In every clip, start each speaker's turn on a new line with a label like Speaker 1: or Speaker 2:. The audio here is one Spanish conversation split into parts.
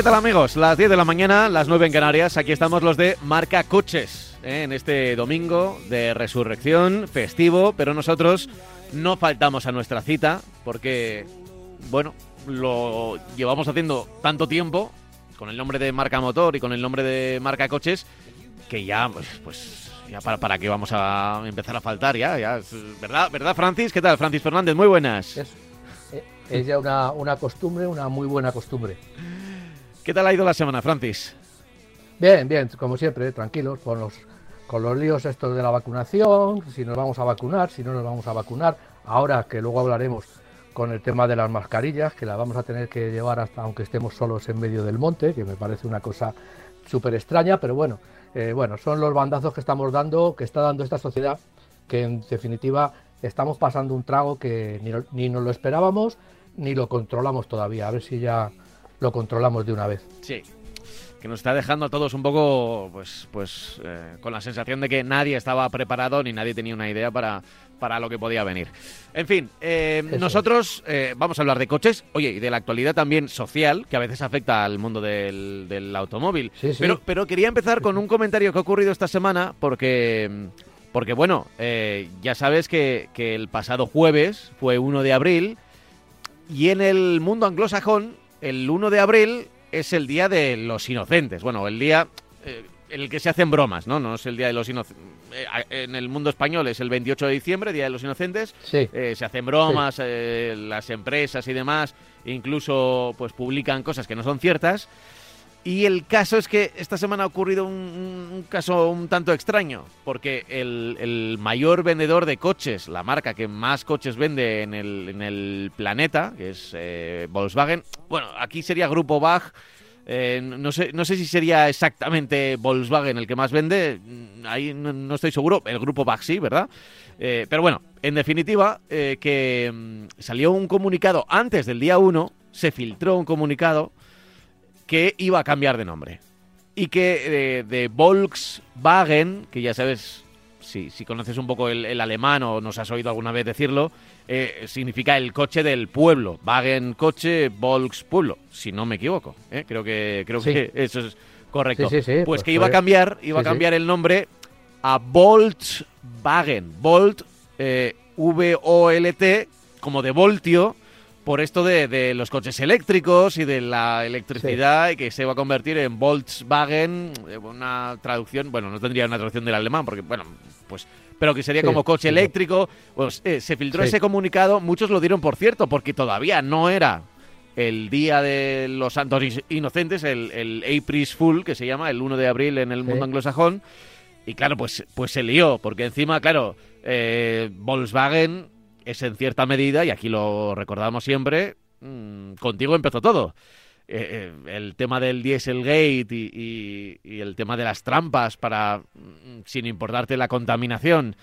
Speaker 1: ¿Qué tal amigos? Las 10 de la mañana, las 9 en Canarias, aquí estamos los de Marca Coches, ¿eh? en este domingo de resurrección, festivo, pero nosotros no faltamos a nuestra cita porque, bueno, lo llevamos haciendo tanto tiempo con el nombre de Marca Motor y con el nombre de Marca Coches que ya, pues, pues ya para, para qué vamos a empezar a faltar ya, ya, ¿verdad? ¿Verdad, Francis? ¿Qué tal, Francis Fernández? Muy buenas.
Speaker 2: Es, eh, es ya una, una costumbre, una muy buena costumbre.
Speaker 1: ¿Qué tal ha ido la semana, Francis?
Speaker 2: Bien, bien, como siempre, tranquilos, con los, con los líos estos de la vacunación, si nos vamos a vacunar, si no nos vamos a vacunar. Ahora que luego hablaremos con el tema de las mascarillas, que las vamos a tener que llevar hasta aunque estemos solos en medio del monte, que me parece una cosa súper extraña, pero bueno, eh, bueno, son los bandazos que estamos dando, que está dando esta sociedad, que en definitiva estamos pasando un trago que ni, ni nos lo esperábamos ni lo controlamos todavía. A ver si ya lo controlamos de una vez.
Speaker 1: Sí, que nos está dejando a todos un poco, pues, pues eh, con la sensación de que nadie estaba preparado ni nadie tenía una idea para, para lo que podía venir. En fin, eh, nosotros eh, vamos a hablar de coches, oye, y de la actualidad también social, que a veces afecta al mundo del, del automóvil.
Speaker 2: Sí, sí.
Speaker 1: Pero, pero quería empezar con un comentario que ha ocurrido esta semana, porque, porque bueno, eh, ya sabes que, que el pasado jueves fue 1 de abril, y en el mundo anglosajón, el 1 de abril es el día de los inocentes. Bueno, el día eh, en el que se hacen bromas, ¿no? No es el día de los inocentes. en el mundo español es el 28 de diciembre, Día de los Inocentes.
Speaker 2: Sí.
Speaker 1: Eh, se hacen bromas, eh, las empresas y demás, incluso pues publican cosas que no son ciertas. Y el caso es que esta semana ha ocurrido un, caso un tanto extraño, porque el, el mayor vendedor de coches, la marca que más coches vende en el, en el planeta, que es eh, Volkswagen, bueno, aquí sería Grupo Bach, eh, no, sé, no sé si sería exactamente Volkswagen el que más vende, mm, ahí no, no estoy seguro, el Grupo Bach sí, ¿verdad? Eh, pero bueno, en definitiva, eh, que mm, salió un comunicado antes del día 1, se filtró un comunicado que iba a cambiar de nombre. Y que eh, de Volkswagen, que ya sabes, si, si conoces un poco el, el alemán o nos has oído alguna vez decirlo, eh, significa el coche del pueblo. Wagen coche, Volks pueblo, si no me equivoco. ¿eh? Creo, que, creo
Speaker 2: Sí.
Speaker 1: que eso es correcto.
Speaker 2: Sí, sí, sí,
Speaker 1: pues,
Speaker 2: pues
Speaker 1: que iba a cambiar, iba a cambiar el nombre a Volkswagen. Volt, eh, V-O-L-T, como de voltio, por esto de, de los coches eléctricos y de la electricidad y que se va a convertir en Volkswagen, eh, una traducción, bueno, no tendría una traducción del alemán porque, bueno, pues, pero que sería
Speaker 2: Sí,
Speaker 1: como coche
Speaker 2: sí,
Speaker 1: eléctrico. Pues eh, se filtró ese comunicado, muchos lo dieron por cierto, porque todavía no era el día de los santos inocentes, el, el April Fool, que se llama, el 1 de abril en el mundo anglosajón. Y claro, pues, pues se lió, porque encima, claro, eh, Volkswagen es en cierta medida, y aquí lo recordamos siempre, mm, contigo empezó todo. Eh, eh, el tema del Dieselgate y, y- y el tema de las trampas para, mm, sin importarte la contaminación,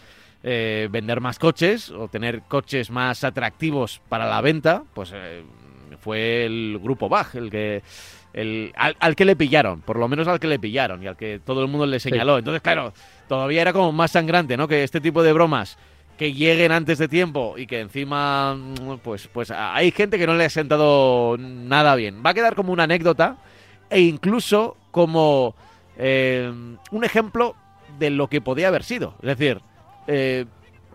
Speaker 1: eh, vender más coches o tener coches más atractivos para la venta, pues fue el grupo Bach el que el, al, al que le pillaron, por lo menos al que le pillaron y al que todo el mundo le señaló. Entonces, claro, todavía era como más sangrante, ¿no? Que este tipo de bromas que lleguen antes de tiempo y que encima, mm, pues, pues hay gente que no le ha sentado nada bien. Va a quedar como una anécdota e incluso como eh, un ejemplo de lo que podía haber sido. Es decir, eh,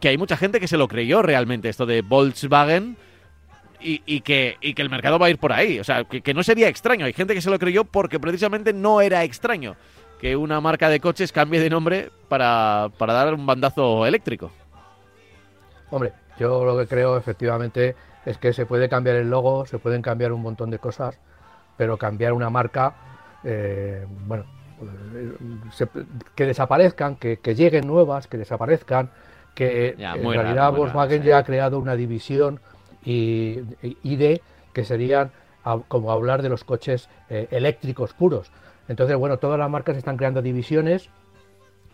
Speaker 1: que hay mucha gente que se lo creyó realmente esto de Volkswagen y, y que, y que el mercado va a ir por ahí. O sea, que, que no sería extraño. Hay gente que se lo creyó porque precisamente no era extraño que una marca de coches cambie de nombre para, para dar un bandazo eléctrico.
Speaker 2: Hombre, yo lo que creo efectivamente es que se puede cambiar el logo, se pueden cambiar un montón de cosas, pero cambiar una marca, eh, bueno, eh, se- que desaparezcan, que, que lleguen nuevas, que desaparezcan, que
Speaker 1: Ya,
Speaker 2: en
Speaker 1: raro,
Speaker 2: realidad
Speaker 1: raro,
Speaker 2: Volkswagen
Speaker 1: sí.
Speaker 2: ya ha creado una división y, y- ID que serían a- como hablar de los coches eh, eléctricos puros. Entonces, bueno, todas las marcas están creando divisiones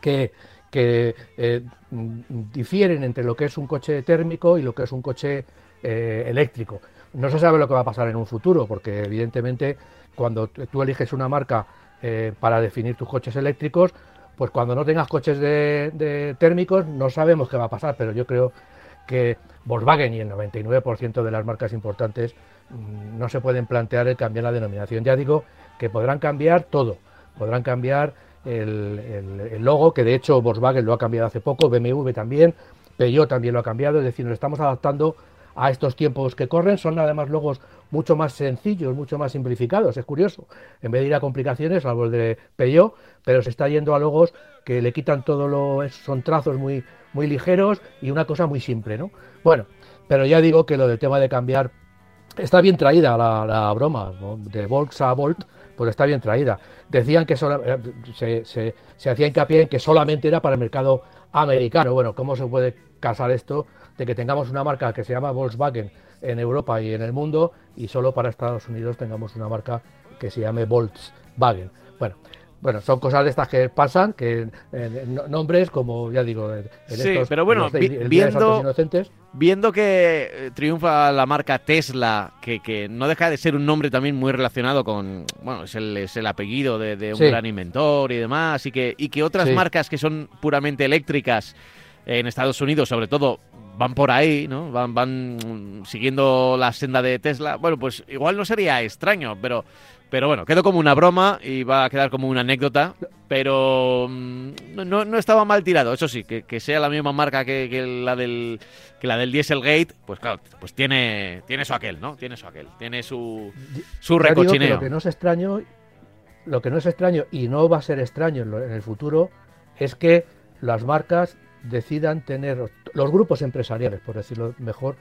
Speaker 2: que, que eh, difieren entre lo que es un coche térmico y lo que es un coche eh, eléctrico. No se sabe lo que va a pasar en un futuro, porque evidentemente cuando tú eliges una marca eh, para definir tus coches eléctricos, pues cuando no tengas coches de, de térmicos no sabemos qué va a pasar, pero yo creo que Volkswagen y el 99% de las marcas importantes mm, no se pueden plantear el cambiar la denominación. Ya digo que podrán cambiar todo, podrán cambiar el, logo, que de hecho Volkswagen lo ha cambiado hace poco, BMW también, Peugeot también lo ha cambiado, es decir, nos estamos adaptando a estos tiempos que corren, son además logos mucho más sencillos, mucho más simplificados, es curioso, en vez de ir a complicaciones, salvo el de Peugeot, pero se está yendo a logos que le quitan todo lo, son trazos muy, muy ligeros y una cosa muy simple, ¿no? Bueno, pero ya digo que lo del tema de cambiar está bien traída la, broma, de Volks a Volt, pues está bien traída. Decían que eh, se, se, se, hacía hincapié en que solamente era para el mercado americano. Bueno, ¿cómo se puede casar esto de que tengamos una marca que se llama Volkswagen en Europa y en el mundo y solo para Estados Unidos tengamos una marca que se llame Volkswagen? Bueno, bueno, son cosas de estas que pasan, que nombres como, ya digo, en
Speaker 1: sí, pero bueno, viendo, inocentes. Viendo que eh, triunfa la marca Tesla, que, que, no deja de ser un nombre también muy relacionado con, bueno, es el, es el apellido de, un gran inventor y demás, y que, y que otras marcas que son puramente eléctricas en Estados Unidos, sobre todo, van por ahí, ¿no? Van, van siguiendo la senda de Tesla. Bueno, pues igual no sería extraño, pero pero bueno, quedó como una broma y va a quedar como una anécdota. Pero mm, no, no estaba mal tirado. Eso sí, que, sea la misma marca que, la del que la del Dieselgate, pues claro, pues tiene, tiene su aquel, ¿no? Tiene su aquel. Tiene su, su recochineo.
Speaker 2: lo que no es extraño, lo que no es extraño y no va a ser extraño en, el futuro, es que las marcas decidan tener, los grupos empresariales, por decirlo mejor,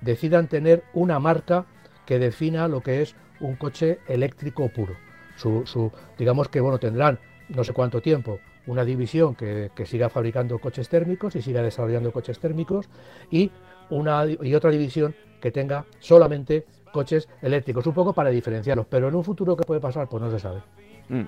Speaker 2: decidan tener una marca que defina lo que es un coche eléctrico puro. Su, digamos que bueno, tendrán no sé cuánto tiempo una división que, siga fabricando coches térmicos y siga desarrollando coches térmicos y, una, y otra división que tenga solamente coches eléctricos, un poco para diferenciarlos, pero en un futuro qué puede pasar, pues no se sabe. Mm.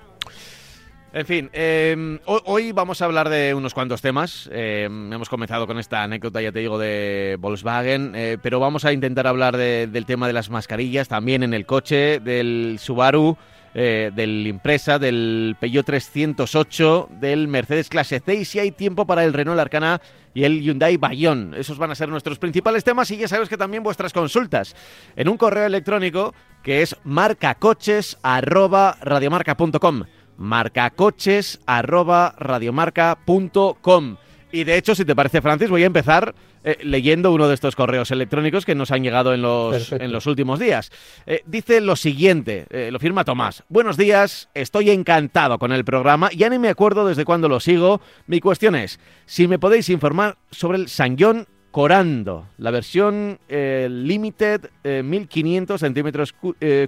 Speaker 1: En fin, em, hoy vamos a hablar de unos cuantos temas. Em, hemos comenzado con esta anécdota, ya te digo, de Volkswagen, eh, pero vamos a intentar hablar del tema de las mascarillas también en el coche, del Subaru, eh, del Impresa, del Peugeot 308, del Mercedes Clase C y si hay tiempo para el Renault Arcana y el Hyundai Bayon. Esos van a ser nuestros principales temas y ya sabes que también vuestras consultas en un correo electrónico que es marcacoches@radiomarca.com marcacoches@radiomarca.com. Y de hecho, si te parece, Francis, voy a empezar eh, leyendo uno de estos correos electrónicos que nos han llegado en los, en los últimos días. Eh, dice lo siguiente, eh, lo firma Tomás. Buenos días, estoy encantado con el programa, ya ni me acuerdo desde cuándo lo sigo. Mi cuestión es, si me podéis informar sobre el John Corando, la versión Limited 1500 centímetros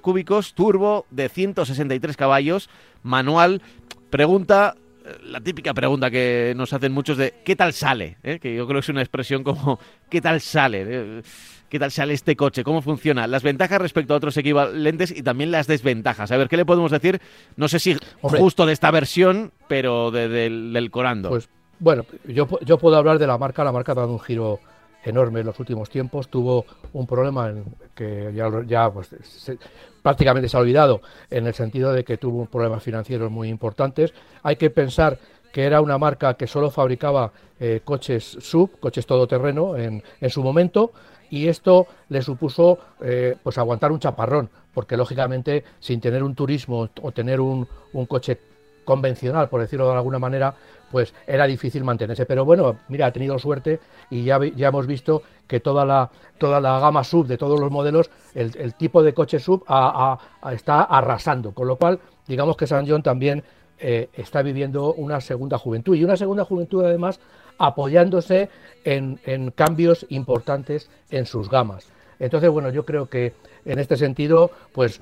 Speaker 1: cúbicos, turbo de 163 caballos, manual. Pregunta, eh, la típica pregunta que nos hacen muchos de ¿qué tal sale? ¿Eh? Que yo creo que es una expresión como ¿qué tal sale? ¿Eh? ¿Qué tal sale este coche? ¿Cómo funciona? Las ventajas respecto a otros equivalentes y también las desventajas. A ver, ¿qué le podemos decir? No sé si justo de esta versión, pero del, Corando.
Speaker 2: Pues bueno, yo, yo puedo hablar de la marca. La marca ha dado un giro enorme en los últimos tiempos. Tuvo un problema que ya, ya pues, prácticamente se ha olvidado en el sentido de que tuvo problemas financieros muy importantes. Hay que pensar que era una marca que solo fabricaba eh, coches sub, coches todoterreno en, en su momento, y esto le supuso eh, pues aguantar un chaparrón, porque lógicamente sin tener un turismo o tener un, un coche convencional, por decirlo de alguna manera, pues era difícil mantenerse. Pero bueno, mira, ha tenido suerte y ya, ya hemos visto que toda la, toda la gama sub de todos los modelos, el, tipo de coche sub está arrasando. Con lo cual, digamos que San John también eh, está viviendo una segunda juventud y una segunda juventud además apoyándose en, en cambios importantes en sus gamas. Entonces, bueno, yo creo que en este sentido, pues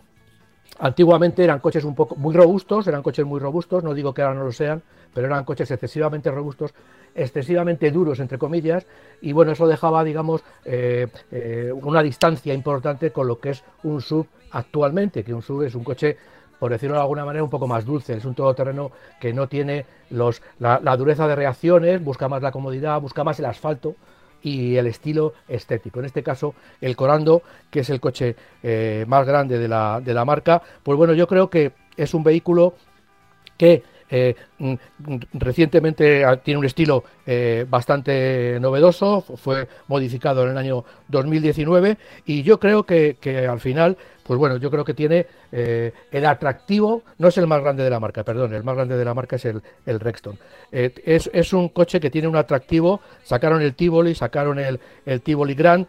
Speaker 2: Antiguamente eran coches un poco muy robustos, eran coches muy robustos, no digo que ahora no lo sean, pero eran coches excesivamente robustos, excesivamente duros, entre comillas, y bueno, eso dejaba, digamos, eh, eh, una distancia importante con lo que es un sub actualmente, que un sub es un coche, por decirlo de alguna manera, un poco más dulce, es un todoterreno que no tiene los, la, la dureza de reacciones, busca más la comodidad, busca más el asfalto, y el estilo estético. En este caso, el Corando, que es el coche eh, más grande de la, de la marca, pues bueno, yo creo que es un vehículo que eh, mm, recientemente tiene un estilo eh, bastante novedoso, fue modificado en el año 2019 y yo creo que, al final, pues bueno, yo creo que tiene eh, el atractivo, no es el más grande de la marca, perdón, el más grande de la marca es el, Rexton. Es, es, un coche que tiene un atractivo, sacaron el Tivoli, sacaron el, el Tivoli Grand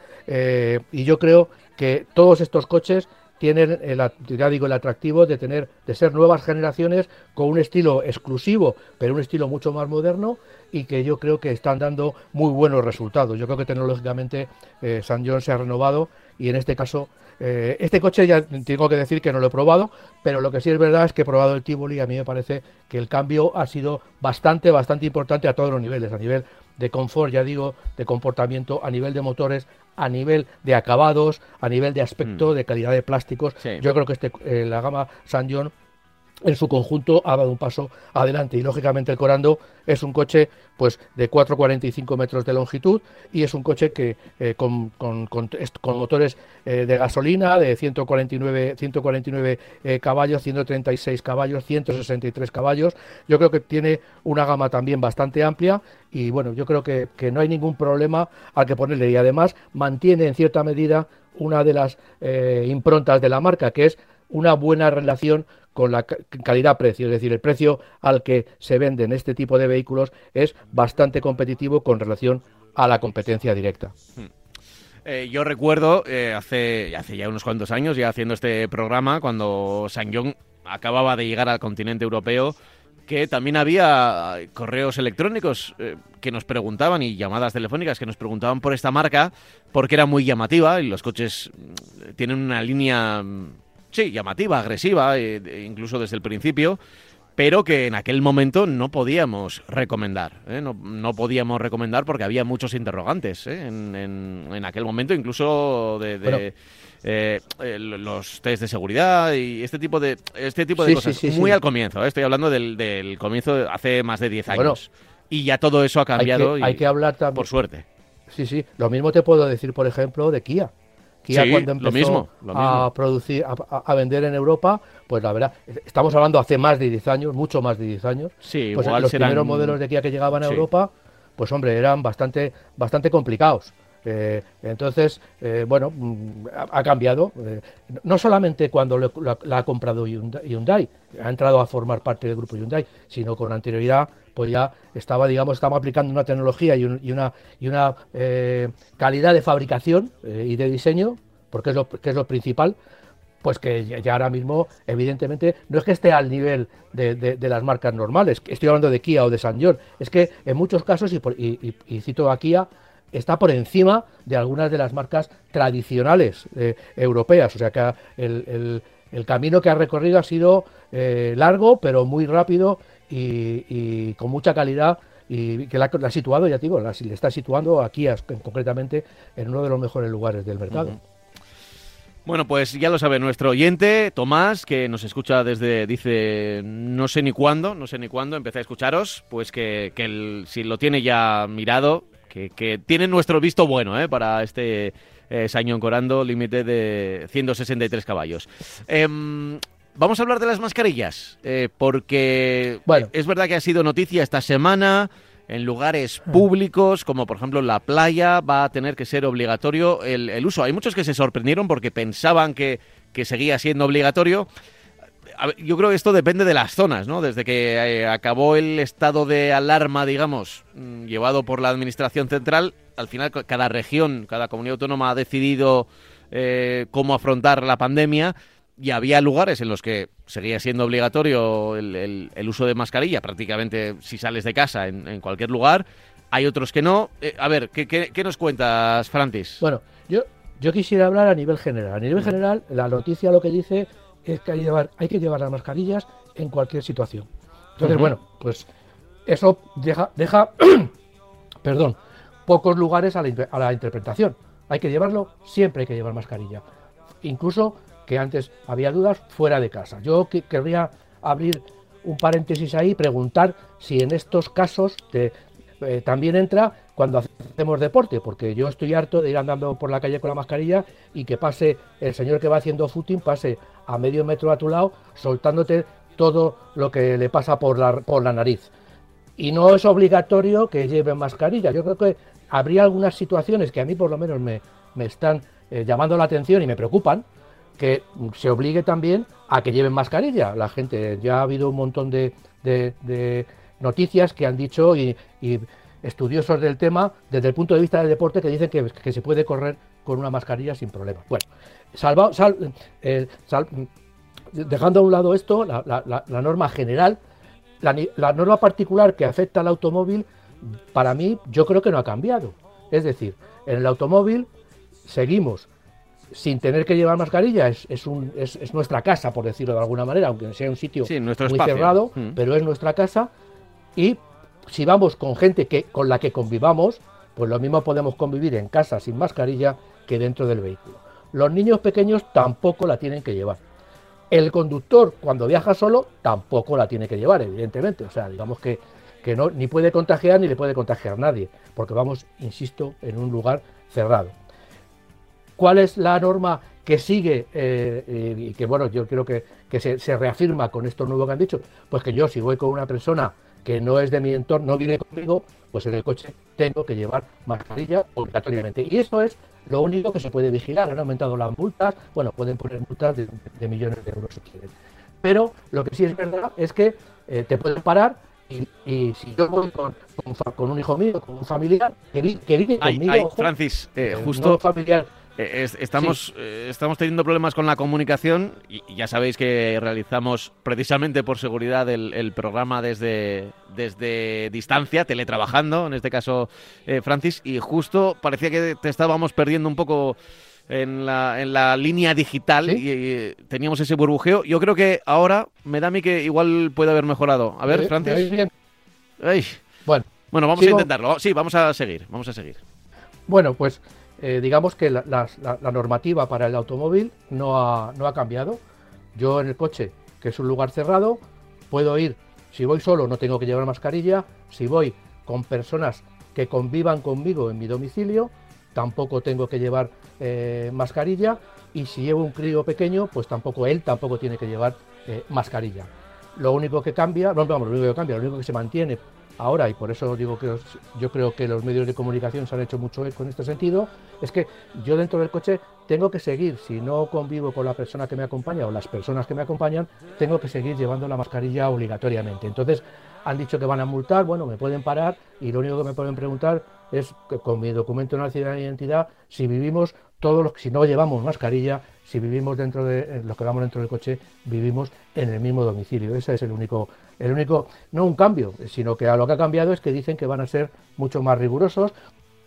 Speaker 2: y yo creo que todos estos coches tienen el, ya digo, el atractivo de tener, de ser nuevas generaciones con un estilo exclusivo, pero un estilo mucho más moderno y que yo creo que están dando muy buenos resultados. Yo creo que tecnológicamente eh, San John se ha renovado y en este caso eh, este coche ya tengo que decir que no lo he probado, pero lo que sí es verdad es que he probado el Tivoli y a mí me parece que el cambio ha sido bastante, bastante importante a todos los niveles, a nivel de confort, ya digo, de comportamiento, a nivel de motores, a nivel de acabados, a nivel de aspecto, mm. de calidad de plásticos. Yo creo que este, eh, la gama San John en su conjunto ha dado un paso adelante y lógicamente el Corando es un coche pues de 4,45 metros de longitud y es un coche que eh, con, con, con, motores eh, de gasolina de 149, 149 eh, caballos, 136 caballos, 163 caballos. Yo creo que tiene una gama también bastante amplia y bueno, yo creo que, que no hay ningún problema al que ponerle y además mantiene en cierta medida una de las improntas de la marca que es una buena relación con la calidad-precio, es decir, el precio al que se venden este tipo de vehículos es bastante competitivo con relación a la competencia directa. Hmm.
Speaker 1: Eh, yo recuerdo eh, hace, hace ya unos cuantos años, ya haciendo este programa, cuando Sangyong acababa de llegar al continente europeo, que también había correos electrónicos eh, que nos preguntaban y llamadas telefónicas que nos preguntaban por esta marca porque era muy llamativa y los coches mm, tienen una línea mm, sí, llamativa, agresiva, eh, incluso desde el principio, pero que en aquel momento no podíamos recomendar. ¿eh? No, podíamos recomendar porque había muchos interrogantes ¿eh? en, aquel momento, incluso de, los test de seguridad y este tipo de este tipo de cosas. Muy al comienzo, estoy hablando del, comienzo hace más de 10 años. y ya todo eso ha cambiado.
Speaker 2: Hay que, hablar también.
Speaker 1: Por suerte.
Speaker 2: Sí, sí. Lo mismo te puedo decir, por ejemplo, de Kia ya cuando empezó a producir, a, vender en Europa, pues la verdad, estamos hablando hace más de 10 años, mucho más de 10 años.
Speaker 1: Sí,
Speaker 2: pues los primeros modelos de Kia que llegaban a Europa, pues hombre, eran bastante, bastante complicados. Eh, entonces, eh, bueno, mm, ha, cambiado. Eh, no solamente cuando la, ha comprado Hyundai, ha entrado a formar parte del grupo Hyundai, sino con anterioridad, pues ya estaba, digamos, estamos aplicando una tecnología y, una, y una calidad de fabricación y de diseño, porque es lo, que es lo principal, pues que ya ahora mismo, evidentemente, no es que esté al nivel de, las marcas normales, estoy hablando de Kia o de San John, es que en muchos casos, y, y, y cito a Kia, está por encima de algunas de las marcas tradicionales eh, europeas. O sea que el, camino que ha recorrido ha sido eh, largo, pero muy rápido y, con mucha calidad y que la, ha situado, ya digo, la, está situando aquí concretamente en uno de los mejores lugares del mercado.
Speaker 1: Bueno, pues ya lo sabe nuestro oyente, Tomás, que nos escucha desde, dice, no sé ni cuándo, no sé ni cuándo, empecé a escucharos, pues que si lo tiene ya mirado, que, tienen nuestro visto bueno ¿eh? para este eh, Sañón Corando, límite de 163 caballos. Em, vamos a hablar de las mascarillas, eh, porque es verdad que ha sido noticia esta semana en lugares públicos, como por ejemplo la playa, va a tener que ser obligatorio el, uso. Hay muchos que se sorprendieron porque pensaban que, que seguía siendo obligatorio yo creo que esto depende de las zonas, ¿no? Desde que eh, acabó el estado de alarma, digamos, mm, llevado por la Administración Central, al final cada región, cada comunidad autónoma ha decidido eh, cómo afrontar la pandemia y había lugares en los que seguía siendo obligatorio el, uso de mascarilla, prácticamente si sales de casa en, cualquier lugar. Hay otros que no. Eh, a ver, ¿qué, ¿qué, nos cuentas, Francis?
Speaker 2: Bueno, yo, yo quisiera hablar a nivel general. A nivel general, la noticia lo que dice es que hay, llevar, hay que llevar las mascarillas en cualquier situación. Entonces, bueno, pues eso deja, deja perdón, pocos lugares a la, interpretación. Hay que llevarlo, siempre hay que llevar mascarilla. Incluso que antes había dudas fuera de casa. Yo querría abrir un paréntesis ahí y preguntar si en estos casos eh, también entra cuando hacemos deporte, porque yo estoy harto de ir andando por la calle con la mascarilla y que pase el señor que va haciendo footing, pase a medio metro a tu lado, soltándote todo lo que le pasa por la, por la nariz. Y no es obligatorio que lleve mascarilla. Yo creo que habría algunas situaciones que a mí por lo menos me, están eh, llamando la atención y me preocupan, que se obligue también a que lleven mascarilla. La gente, ya ha habido un montón de, noticias que han dicho y, estudiosos del tema desde el punto de vista del deporte que dicen que, se puede correr con una mascarilla sin problema. Bueno, salva, eh, dejando a un lado esto, la, norma general, la, norma particular que afecta al automóvil, para mí yo creo que no ha cambiado. Es decir, en el automóvil seguimos sin tener que llevar mascarilla, es, es, nuestra casa, por decirlo de alguna manera, aunque sea un sitio muy cerrado, mm. pero es nuestra casa. Y si vamos con gente que, con la que convivamos, pues lo mismo podemos convivir en casa sin mascarilla que dentro del vehículo. Los niños pequeños tampoco la tienen que llevar. El conductor, cuando viaja solo, tampoco la tiene que llevar, evidentemente. O sea, digamos que, que no, ni puede contagiar ni le puede contagiar nadie, porque vamos, insisto, en un lugar cerrado. ¿Cuál es la norma que sigue eh, y que, bueno, yo creo que, se, reafirma con esto nuevo que han dicho? Pues que yo, si voy con una persona que no es de mi entorno, no viene conmigo, pues en el coche tengo que llevar mascarilla obligatoriamente. Y eso es lo único que se puede vigilar. Han aumentado las multas, bueno, pueden poner multas de, millones de euros si quieren. Pero lo que sí es verdad es que eh, te pueden parar y, si yo voy con, con, un hijo mío, con un familiar, que, vive conmigo.
Speaker 1: Francis, eh, justo. familiar, eh, estamos, eh, estamos teniendo problemas con la comunicación y, ya sabéis que realizamos precisamente por seguridad el, programa desde, desde distancia, teletrabajando, en este caso eh, Francis, y justo parecía que te estábamos perdiendo un poco en la, en la línea digital y, teníamos ese burbujeo. Yo creo que ahora me da a mí que igual puede haber mejorado. A ver, Francis. Bueno, bueno, vamos a intentarlo. Sí, vamos a seguir, vamos a seguir.
Speaker 2: Bueno, pues eh, digamos que la, normativa para el automóvil no ha, no ha cambiado. Yo en el coche, que es un lugar cerrado, puedo ir, si voy solo no tengo que llevar mascarilla, si voy con personas que convivan conmigo en mi domicilio, tampoco tengo que llevar eh, mascarilla y si llevo un crío pequeño, pues tampoco él tampoco tiene que llevar eh, mascarilla. Lo único que cambia, no, vamos, lo único que cambia, lo único que se mantiene ahora, y por eso digo que yo creo que los medios de comunicación se han hecho mucho eco en este sentido, es que yo dentro del coche tengo que seguir, si no convivo con la persona que me acompaña o las personas que me acompañan, tengo que seguir llevando la mascarilla obligatoriamente. Entonces, han dicho que van a multar, bueno, me pueden parar y lo único que me pueden preguntar es que con mi documento nacional de identidad si vivimos todos los si no llevamos mascarilla, si vivimos dentro de eh, los que vamos dentro del coche, vivimos en el mismo domicilio. Ese es el único, el único, no un cambio, sino que a lo que ha cambiado es que dicen que van a ser mucho más rigurosos,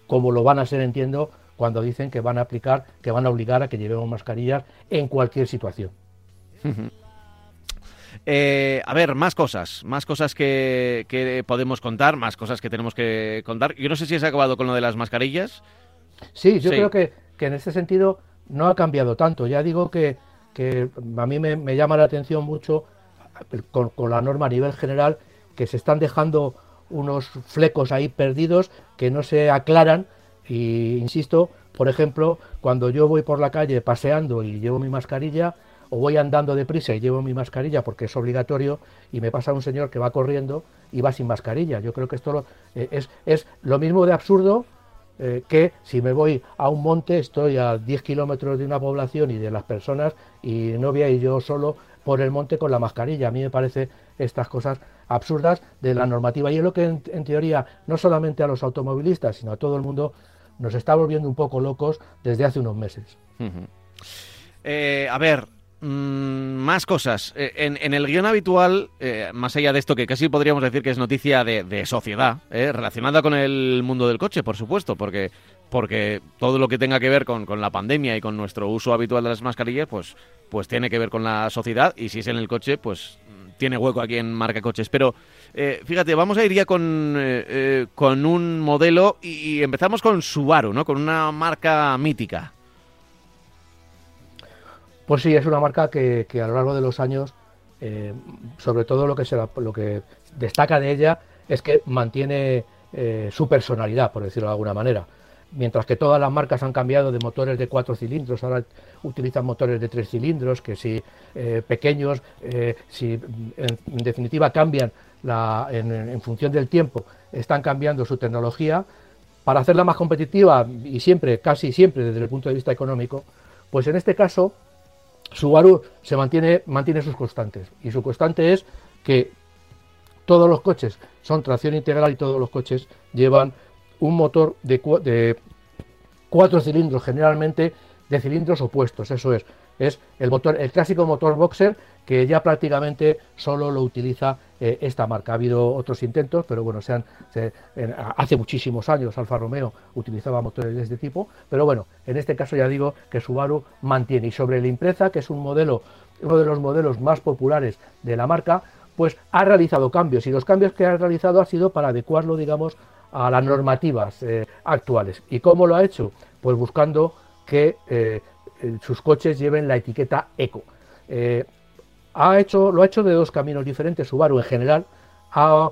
Speaker 2: como lo van a ser, entiendo, cuando dicen que van a aplicar, que van a obligar a que llevemos mascarillas en cualquier situación.
Speaker 1: Eh, a ver, más cosas, más cosas que, podemos contar, más cosas que tenemos que contar. Yo no sé si has acabado con lo de las mascarillas.
Speaker 2: Sí, yo creo que, en ese sentido no ha cambiado tanto. Ya digo que, a mí me, llama la atención mucho con, la norma a nivel general que se están dejando unos flecos ahí perdidos que no se aclaran y insisto, por ejemplo, cuando yo voy por la calle paseando y llevo mi mascarilla, o voy andando deprisa y llevo mi mascarilla porque es obligatorio y me pasa un señor que va corriendo y va sin mascarilla. Yo creo que esto eh, es, es, lo mismo de absurdo eh, que si me voy a un monte, estoy a 10 kilómetros de una población y de las personas y no voy a ir yo solo por el monte con la mascarilla. A mí me parece estas cosas absurdas de la normativa y es lo que en, teoría no solamente a los automovilistas, sino a todo el mundo nos está volviendo un poco locos desde hace unos meses.
Speaker 1: Eh, a ver, Mm, más cosas. Eh, en, el guion habitual, eh, más allá de esto que casi podríamos decir que es noticia de, sociedad, eh, relacionada con el mundo del coche, por supuesto, porque, porque todo lo que tenga que ver con, la pandemia y con nuestro uso habitual de las mascarillas, pues, pues tiene que ver con la sociedad y si es en el coche, pues tiene hueco aquí en Marca Coches. Pero fíjate, vamos a ir ya con, con un modelo y, y empezamos con Subaru, ¿no? Con una marca mítica.
Speaker 2: Pues sí, es una marca que, a lo largo de los años, eh, sobre todo lo que, se lo que destaca de ella es que mantiene eh, su personalidad, por decirlo de alguna manera. mientras que todas las marcas han cambiado de motores de cuatro cilindros, ahora utilizan motores de tres cilindros, que si eh, pequeños, si en, definitiva cambian en, función del tiempo, están cambiando su tecnología para hacerla más competitiva y siempre, casi siempre desde el punto de vista económico, pues en este caso Subaru se mantiene, mantiene sus constantes y su constante es que todos los coches son tracción integral y todos los coches llevan un motor de, cuatro cilindros, generalmente de cilindros opuestos. Eso es, es el motor, el clásico motor boxer que ya prácticamente solo lo utiliza eh, esta marca. Ha habido otros intentos, pero bueno, se hace muchísimos años Alfa Romeo utilizaba motores de este tipo, pero bueno, en este caso ya digo que Subaru mantiene. Y sobre la Impreza, que es un modelo, uno de los modelos más populares de la marca, pues ha realizado cambios y los cambios que ha realizado ha sido para adecuarlo, digamos, a las normativas eh, actuales. ¿Y cómo lo ha hecho? Pues buscando que eh, sus coches lleven la etiqueta eco. Ha hecho, lo ha hecho de dos caminos diferentes. Subaru en general ha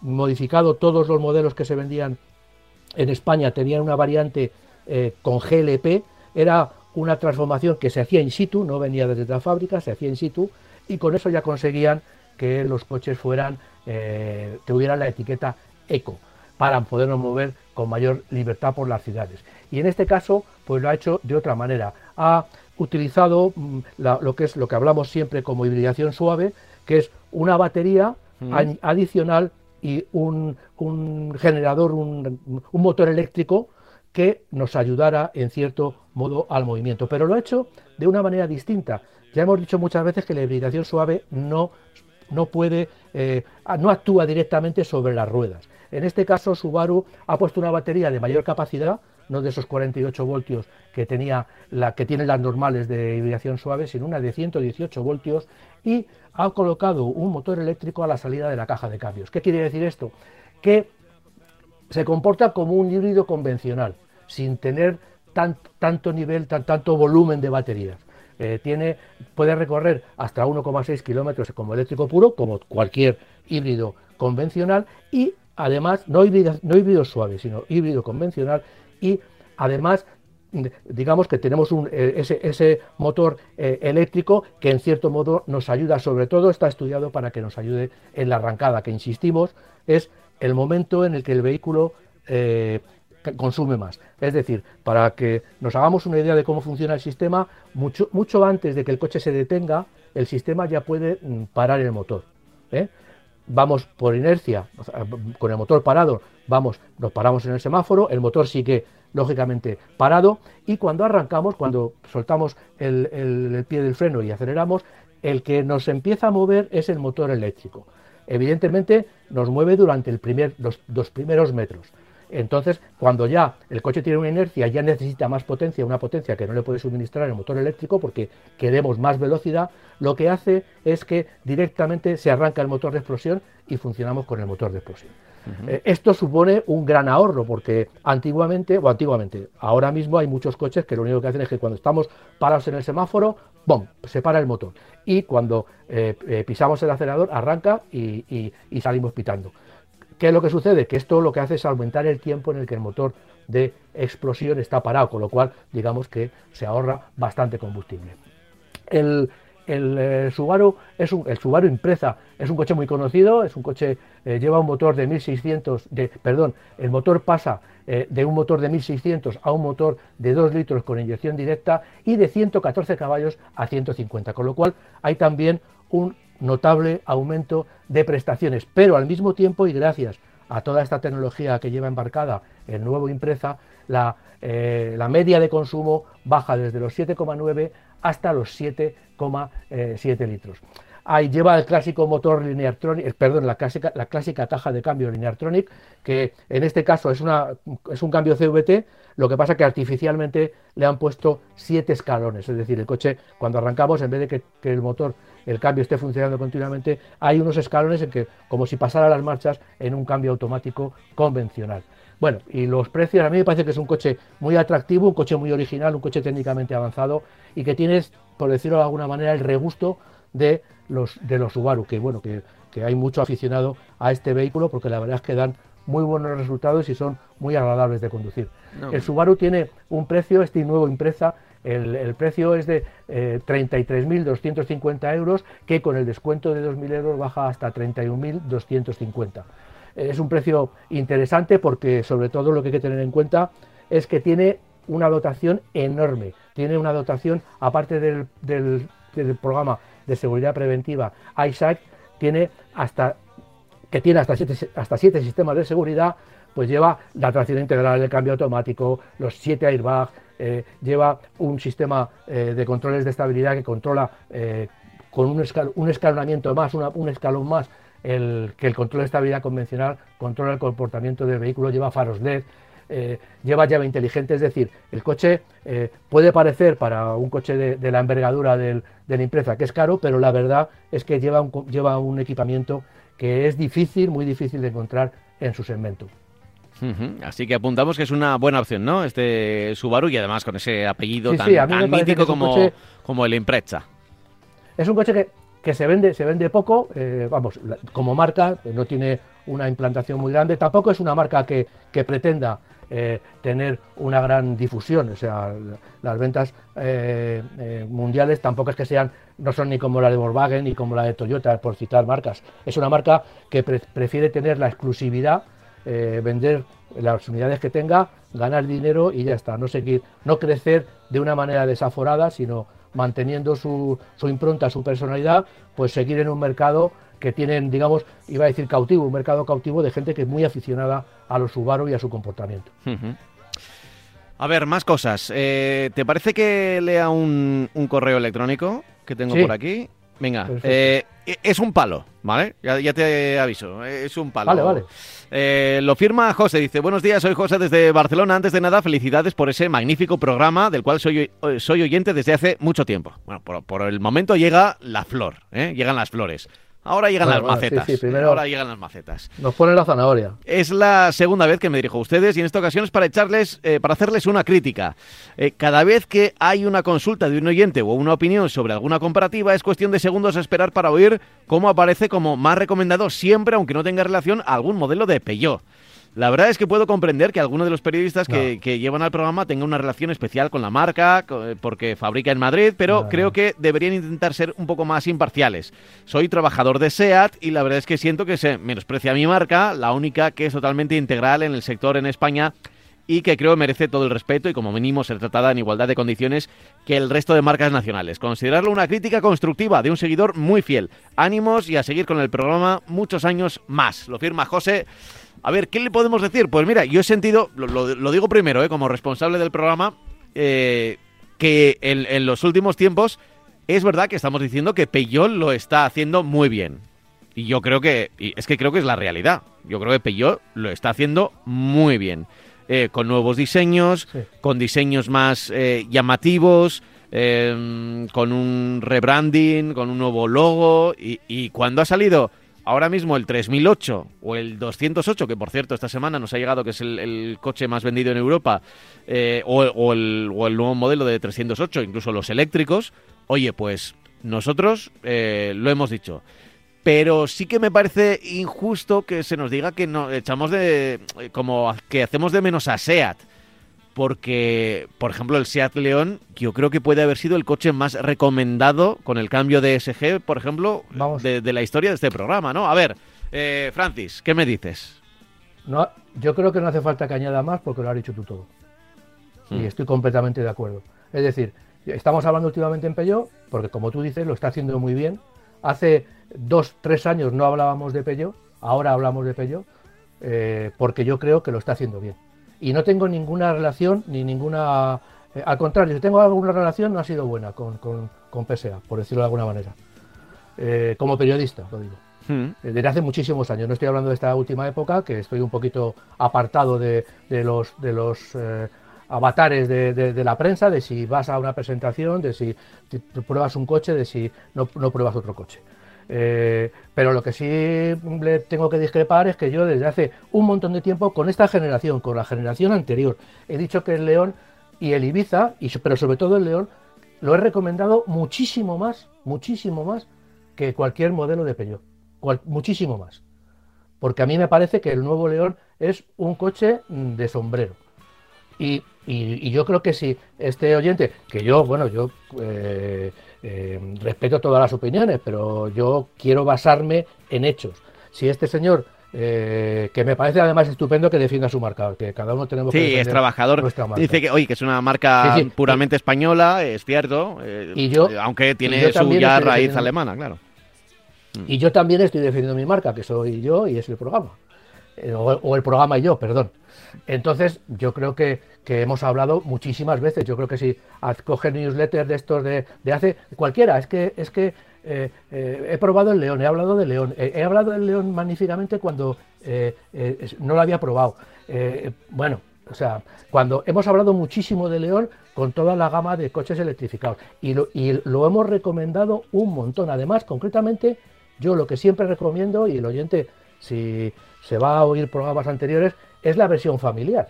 Speaker 2: modificado todos los modelos que se vendían en España, tenían una variante con GLP, era una transformación que se hacía in situ, no venía desde la fábrica, se hacía in situ, y con eso ya conseguían que los coches fueran, tuvieran la etiqueta eco para podernos mover con mayor libertad por las ciudades. Y en este caso, pues lo ha hecho de otra manera. Ha utilizado mm, lo que es lo que hablamos siempre como hibridación suave, que es una batería adicional y un, generador, un, motor eléctrico que nos ayudara en cierto modo al movimiento. Pero lo ha hecho de una manera distinta. Ya hemos dicho muchas veces que la hibridación suave no, no puede, eh, no actúa directamente sobre las ruedas. En este caso, Subaru ha puesto una batería de mayor capacidad, no de esos 48 voltios que, tenía la, que tienen las normales de hibridación suave, sino una de 118 voltios y ha colocado un motor eléctrico a la salida de la caja de cambios. ¿Qué quiere decir esto? Que se comporta como un híbrido convencional, sin tener tanto nivel, tanto volumen de baterías. Eh, tiene, puede recorrer hasta 1,6 kilómetros como eléctrico puro, como cualquier híbrido convencional, y además, no híbrido, no híbrido suave, sino híbrido convencional y además digamos que tenemos eh, ese, motor eh, eléctrico que en cierto modo nos ayuda, sobre todo está estudiado para que nos ayude en la arrancada, que insistimos, es el momento en el que el vehículo eh, consume más. Es decir, para que nos hagamos una idea de cómo funciona el sistema, mucho, mucho antes de que el coche se detenga, el sistema ya puede mm, parar el motor vamos por inercia, con el motor parado, vamos, nos paramos en el semáforo, el motor sigue lógicamente parado y cuando arrancamos, cuando soltamos el, pie del freno y aceleramos, el que nos empieza a mover es el motor eléctrico. Evidentemente nos mueve durante los dos primeros metros. Entonces, cuando ya el coche tiene una inercia, ya necesita más potencia, una potencia que no le puede suministrar el motor eléctrico porque queremos más velocidad, lo que hace es que directamente se arranca el motor de explosión y funcionamos con el motor de explosión. Eh, esto supone un gran ahorro porque antiguamente, o antiguamente, ahora mismo hay muchos coches que lo único que hacen es que cuando estamos parados en el semáforo, ¡bom!, se para el motor. Y cuando eh, eh, pisamos el acelerador, arranca y salimos pitando. ¿Qué es lo que sucede? Que esto lo que hace es aumentar el tiempo en el que el motor de explosión está parado, con lo cual digamos que se ahorra bastante combustible. El, eh, Subaru es un, el Subaru Impreza es un coche muy conocido, es un coche eh, lleva un motor de 1600, de, perdón, el motor pasa eh, de un motor de 1600 a un motor de 2 litros con inyección directa y de 114 caballos a 150, con lo cual hay también un notable aumento de prestaciones, pero al mismo tiempo y gracias a toda esta tecnología que lleva embarcada el nuevo Impreza, la, la media de consumo baja desde los 7,9 hasta los 7,7 litros. Ahí lleva el clásico motor Lineartronic, eh, perdón, la clásica, caja de cambio Lineartronic, que en este caso es, una, es un cambio CVT, lo que pasa que artificialmente le han puesto siete escalones, es decir, el coche cuando arrancamos, en vez de que el motor el cambio esté funcionando continuamente, hay unos escalones en que, como si pasara las marchas en un cambio automático convencional. Bueno, y los precios, a mí me parece que es un coche muy atractivo, un coche muy original, un coche técnicamente avanzado y que tiene, por decirlo de alguna manera, el regusto de los, de los Subaru, que bueno, que, que hay mucho aficionado a este vehículo porque la verdad es que dan muy buenos resultados y son muy agradables de conducir. El Subaru tiene un precio, este nuevo impresa, el, precio es de eh, 33.250 euros, que con el descuento de 2.000 euros baja hasta 31.250. Es un precio interesante porque sobre todo lo que hay que tener en cuenta es que tiene una dotación enorme, tiene una dotación, aparte del, del, programa de seguridad preventiva ISAC, tiene hasta que tiene hasta siete, hasta siete sistemas de seguridad, pues lleva la tracción integral, el cambio automático, los siete airbags, eh, lleva un sistema eh, de controles de estabilidad que controla eh, con un, un, escalonamiento más, un escalón más, el, que el control de estabilidad convencional controla el comportamiento del vehículo, lleva faros LED, lleva llave inteligente, es decir, el coche puede parecer para un coche de, la envergadura de la empresa que es caro, pero la verdad es que lleva un, lleva un equipamiento que es difícil, muy difícil de encontrar en su segmento.
Speaker 1: Así que apuntamos que es una buena opción, ¿no? Este Subaru y además con ese apellido tan, mítico como, como el Impreza.
Speaker 2: Es un coche que, se vende se vende poco, eh, vamos, como marca, no tiene una implantación muy grande, tampoco es una marca que, pretenda eh, tener una gran difusión, o sea, las ventas eh, mundiales tampoco es que sean, no son ni como la de Volkswagen ni como la de Toyota, por citar marcas, es una marca que prefiere tener la exclusividad vender las unidades que tenga, ganar dinero y ya está, no seguir, no crecer de una manera desaforada, sino manteniendo su, su impronta, su personalidad, pues seguir en un mercado que tienen, digamos, iba a decir cautivo, un mercado cautivo de gente que es muy aficionada a los Subaru y a su comportamiento.
Speaker 1: A ver, más cosas. Eh, ¿Te parece que lea un, correo electrónico que tengo por aquí? Venga, eh, es un palo, ¿vale? Ya, te aviso, es un palo.
Speaker 2: Vale, vale.
Speaker 1: Eh, lo firma José, dice, buenos días, soy José desde Barcelona. Antes de nada, felicidades por ese magnífico programa del cual soy, soy oyente desde hace mucho tiempo. Bueno, por, por el momento llega la flor, ¿eh? llegan las flores. Ahora llegan las macetas. Ahora llegan las macetas.
Speaker 2: Nos ponen la zanahoria.
Speaker 1: Es la segunda vez que me dirijo a ustedes y en esta ocasión es para echarles, eh, para hacerles una crítica. Eh, cada vez que hay una consulta de un oyente o una opinión sobre alguna comparativa, es cuestión de segundos esperar para oír cómo aparece como más recomendado siempre, aunque no tenga relación, a algún modelo de Peugeot. La verdad es que puedo comprender que algunos de los periodistas que, llevan al programa tengan una relación especial con la marca, eh, porque fabrica en Madrid, pero creo que deberían intentar ser un poco más imparciales. Soy trabajador de SEAT y la verdad es que siento que se menosprecia mi marca, la única que es totalmente integral en el sector en España y que creo merece todo el respeto y como mínimo ser tratada en igualdad de condiciones que el resto de marcas nacionales. Considerarlo una crítica constructiva de un seguidor muy fiel. Ánimos y a seguir con el programa muchos años más. Lo firma José. A ver, ¿qué le podemos decir? Pues mira, yo he sentido, lo, digo primero, eh, como responsable del programa, eh, que en, los últimos tiempos es verdad que estamos diciendo que Peugeot lo está haciendo muy bien. Y yo creo que, es que creo que es la realidad. Yo creo que Peugeot lo está haciendo muy bien. Eh, con nuevos diseños, con diseños más llamativos, con un rebranding, con un nuevo logo. Y, y cuando ha salido ahora mismo el 3008 o el 208, que por cierto esta semana nos ha llegado que es el, coche más vendido en Europa, eh, o, el, nuevo modelo de 308, incluso los eléctricos, oye, pues nosotros eh, lo hemos dicho. Pero sí que me parece injusto que se nos diga que no echamos de. como que hacemos de menos a SEAT porque, por ejemplo, el Seat León, yo creo que puede haber sido el coche más recomendado con el cambio de SG, por ejemplo, de, la historia de este programa, ¿no? A ver, eh, Francis, ¿qué me dices?
Speaker 2: No, yo creo que no hace falta que añada más porque lo has dicho tú todo. Y hmm. estoy completamente de acuerdo. Es decir, estamos hablando últimamente en Peugeot, porque como tú dices, lo está haciendo muy bien. Hace dos, tres años no hablábamos de Peugeot, ahora hablamos de Peugeot, eh, porque yo creo que lo está haciendo bien y no tengo ninguna relación ni ninguna... Eh, al contrario, si tengo alguna relación no ha sido buena con, con, PSA, por decirlo de alguna manera. Eh, como periodista, lo digo. Hmm. Eh, desde hace muchísimos años. No estoy hablando de esta última época, que estoy un poquito apartado de, de los, de los avatares de, de, la prensa, de si vas a una presentación, de si pruebas un coche, de si no, no pruebas otro coche. Eh, pero lo que sí le tengo que discrepar es que yo desde hace un montón de tiempo con esta generación, con la generación anterior, he dicho que el León y el Ibiza, y, pero sobre todo el León, lo he recomendado muchísimo más, muchísimo más que cualquier modelo de Peugeot, muchísimo más. Porque a mí me parece que el nuevo León es un coche de sombrero. Y, yo creo que si este oyente, que yo, bueno, yo eh, eh, respeto todas las opiniones, pero yo quiero basarme en hechos. Si este señor eh, que me parece además estupendo que defienda su marca, que cada uno tenemos
Speaker 1: sí, es trabajador. Dice que, oye, que es una marca puramente española, es cierto, y yo, aunque tiene su ya raíz alemana, claro.
Speaker 2: Y yo también estoy defendiendo mi marca, que soy yo y es el programa. o, el programa y yo, perdón. Entonces, yo creo que, hemos hablado muchísimas veces. Yo creo que si coge newsletters de estos de, hace cualquiera, es que es que eh, eh, he probado el león, he hablado del león, he hablado del león magníficamente cuando eh, no lo había probado. bueno, o sea, cuando hemos hablado muchísimo de león con toda la gama de coches electrificados y lo, y lo hemos recomendado un montón. Además, concretamente, yo lo que siempre recomiendo, y el oyente, si se va a oír programas anteriores, es la versión familiar.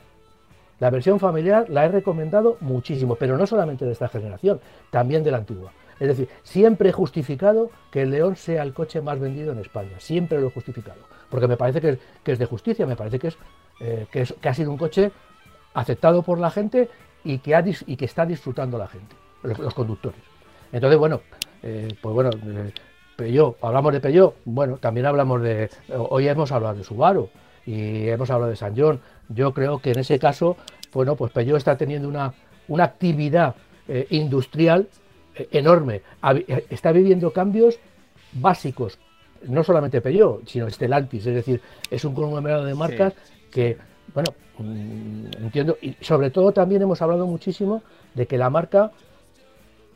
Speaker 2: La versión familiar la he recomendado muchísimo, pero no solamente de esta generación, también de la antigua. Es decir, siempre he justificado que el León sea el coche más vendido en España. Siempre lo he justificado. Porque me parece que, es de justicia, me parece que, es, eh, que, es, ha sido un coche aceptado por la gente y que, ha, y que está disfrutando la gente, los, conductores. Entonces, bueno, eh, pues bueno, eh, Peugeot, hablamos de Peugeot, bueno, también hablamos de, hoy hemos hablado de Subaru y hemos hablado de San John. Yo creo que en ese caso, bueno, pues Peugeot está teniendo una, una actividad eh, industrial eh, enorme, eh, está viviendo cambios básicos, no solamente Peugeot, sino Stellantis, es decir, es un conglomerado de marcas que, bueno, mm, entiendo, y sobre todo también hemos hablado muchísimo de que la marca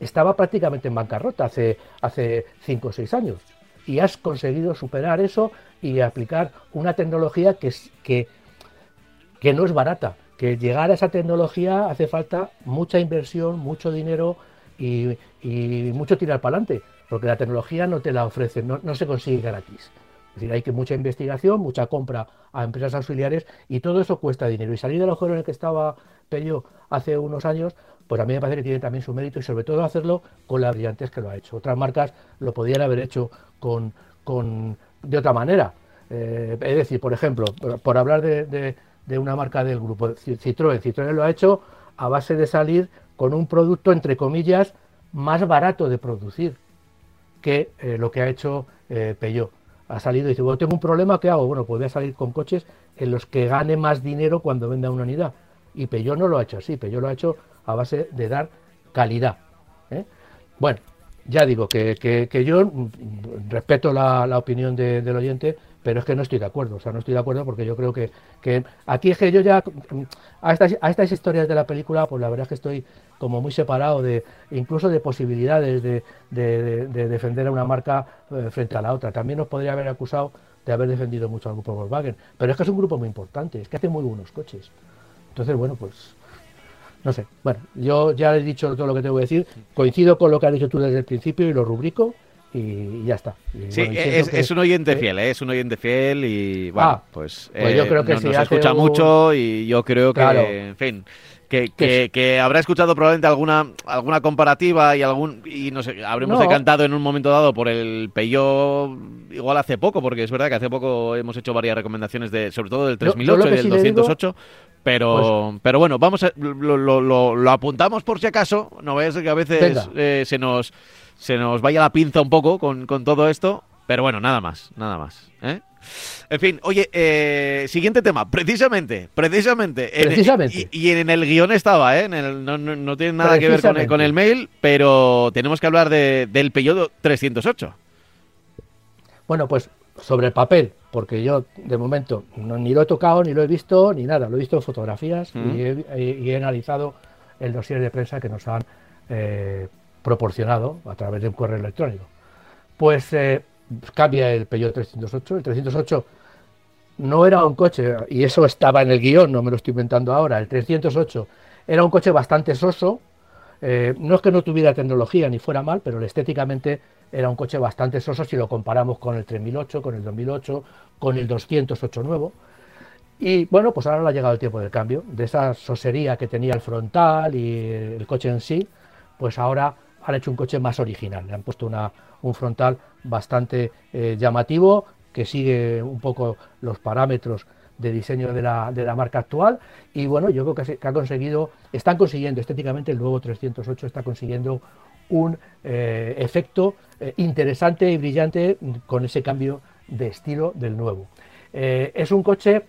Speaker 2: estaba prácticamente en bancarrota hace, hace cinco o seis años. Y has conseguido superar eso y aplicar una tecnología que, que, que no es barata. Que llegar a esa tecnología hace falta mucha inversión, mucho dinero y, mucho tirar para adelante. Porque la tecnología no te la ofrece, no, no se consigue gratis. Es decir, hay que mucha investigación, mucha compra a empresas auxiliares y todo eso cuesta dinero. Y salir del agujero en el que estaba Pello hace unos años, pues a mí me parece que tiene también su mérito y sobre todo hacerlo con la brillantez que lo ha hecho. Otras marcas lo podrían haber hecho con, con de otra manera. Eh, es decir, por ejemplo, por, hablar de, una marca del grupo Citroën, Citroën lo ha hecho a base de salir con un producto, entre comillas, más barato de producir que eh, lo que ha hecho eh, Peugeot. Ha salido y dice, bueno, tengo un problema, ¿qué hago? Bueno, pues voy a salir con coches en los que gane más dinero cuando venda una unidad. Y Peugeot no lo ha hecho así, Peugeot lo ha hecho a base de dar calidad. ¿eh? Bueno, ya digo que, que, yo respeto la, la opinión del oyente, pero es que no estoy de acuerdo, o sea, no estoy de acuerdo porque yo creo que, que aquí es que yo ya, a estas, a estas historias de la película, pues la verdad es que estoy como muy separado de incluso de posibilidades de, de, defender a una marca eh, frente a la otra. También nos podría haber acusado de haber defendido mucho al grupo Volkswagen, pero es que es un grupo muy importante, es que hace muy buenos coches. Entonces, bueno, pues no sé. Bueno, yo ya he dicho todo lo que tengo que decir. Coincido con lo que has dicho tú desde el principio y lo rubrico y ya está.
Speaker 1: sí, es, un oyente fiel, ¿eh? es un oyente fiel y bueno, ah, pues, pues, yo eh, creo que nos, escucha mucho y yo creo que, en fin, que, que, habrá escuchado probablemente alguna alguna comparativa y algún y no sé, habremos decantado en un momento dado por el Peugeot igual hace poco, porque es verdad que hace poco hemos hecho varias recomendaciones de sobre todo del 3008 y del 208, pero, pues pero bueno, vamos a, lo, lo, lo, apuntamos por si acaso. No veas que a veces eh, se nos se nos vaya la pinza un poco con, con todo esto. Pero bueno, nada más, nada más. ¿eh? En fin, oye, eh, siguiente tema, precisamente, precisamente.
Speaker 2: precisamente.
Speaker 1: y, en el guion estaba, ¿eh? no, no, tiene nada que ver con el, con el, mail, pero tenemos que hablar de, del Peugeot 308.
Speaker 2: Bueno, pues sobre el papel, porque yo de momento ni lo he tocado, ni lo he visto, ni nada. Lo he visto en fotografías y, mm. he, analizado el dossier de prensa que nos han eh, proporcionado a través de un correo electrónico. Pues eh, cambia el Peugeot 308. El 308 no era un coche, y eso estaba en el guion, no me lo estoy inventando ahora. El 308 era un coche bastante soso. Eh, no es que no tuviera tecnología ni fuera mal, pero estéticamente era un coche bastante soso si lo comparamos con el 3008, con el 2008, con el 208 nuevo. Y bueno, pues ahora ha llegado el tiempo del cambio, de esa sosería que tenía el frontal y el coche en sí, pues ahora han hecho un coche más original, le han puesto una, un frontal bastante eh, llamativo que sigue un poco los parámetros de diseño de la, de la marca actual y bueno, yo creo que, ha conseguido, están consiguiendo estéticamente el nuevo 308 está consiguiendo un eh, efecto eh, interesante y brillante con ese cambio de estilo del nuevo. Es un coche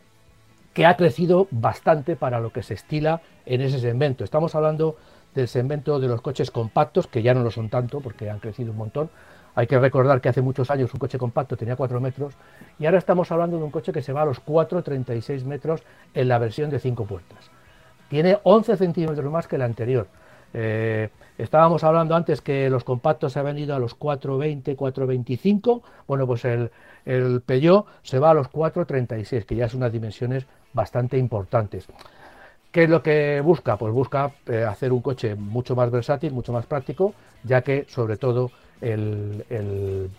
Speaker 2: que ha crecido bastante para lo que se estila en ese segmento. Estamos hablando del segmento de los coches compactos, que ya no lo son tanto porque han crecido un montón. Hay que recordar que hace muchos años un coche compacto tenía 4 metros y ahora estamos hablando de un coche que se va a los 4,36 metros en la versión de 5 puertas. Tiene 11 centímetros más que el anterior. Eh, estábamos hablando antes que los compactos se habían ido a los 420, 425. Bueno, pues el, el Peugeot se va a los 436, que ya son unas dimensiones bastante importantes. ¿Qué es lo que busca? Pues busca eh, hacer un coche mucho más versátil, mucho más práctico, ya que sobre todo el,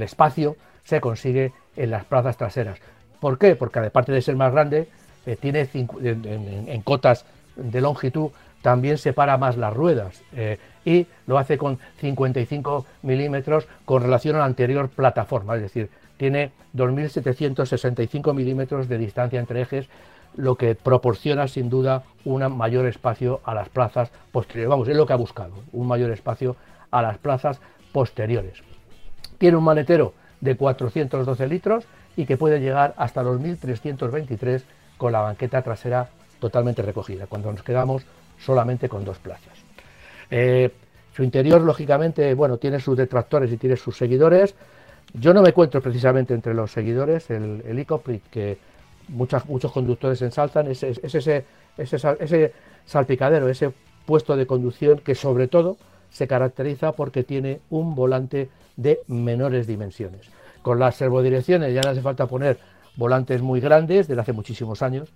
Speaker 2: espacio se consigue en las plazas traseras. ¿Por qué? Porque aparte de ser más grande, eh, tiene en, cotas de longitud también separa más las ruedas eh, y lo hace con 55 milímetros con relación a la anterior plataforma, es decir, tiene 2.765 milímetros de distancia entre ejes, lo que proporciona sin duda un mayor espacio a las plazas posteriores. Vamos, es lo que ha buscado, un mayor espacio a las plazas posteriores. Tiene un maletero de 412 litros y que puede llegar hasta los 1.323 con la banqueta trasera totalmente recogida, cuando nos quedamos solamente con dos plazas. Eh, su interior, lógicamente, bueno, tiene sus detractores y tiene sus seguidores. Yo no me encuentro precisamente entre los seguidores. El, el que muchos conductores ensalzan, es, ese, ese, salpicadero, ese puesto de conducción que sobre todo se caracteriza porque tiene un volante de menores dimensiones. Con las servodirecciones ya no hace falta poner volantes muy grandes desde hace muchísimos años.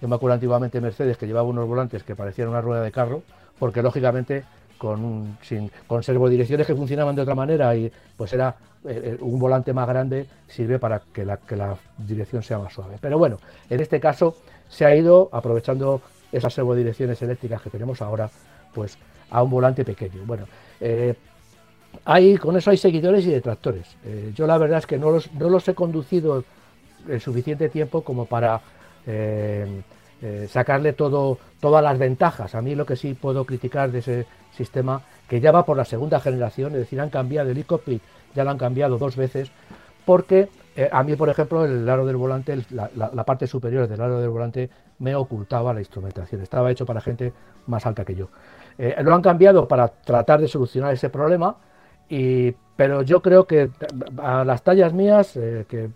Speaker 2: Yo me acuerdo antiguamente Mercedes que llevaba unos volantes que parecían una rueda de carro, porque lógicamente con, sin, con servodirecciones que funcionaban de otra manera y pues era eh, eh, un volante más grande sirve para que la, que la dirección sea más suave. Pero bueno, en este caso se ha ido aprovechando esas servodirecciones eléctricas que tenemos ahora, pues a un volante pequeño. Bueno, eh, hay, con eso hay seguidores y detractores. yo la verdad es que no los, no los he conducido el suficiente tiempo como para eh, sacarle todo, todas las ventajas. A mí lo que sí puedo criticar de ese sistema, que ya va por la segunda generación, es decir, han cambiado el e ya lo han cambiado dos veces, porque eh, a mí, por ejemplo, el aro del volante, la, parte superior del aro del volante me ocultaba la instrumentación, estaba hecho para gente más alta que yo. Eh, lo han cambiado para tratar de solucionar ese problema, y, pero yo creo que a las tallas mías, que,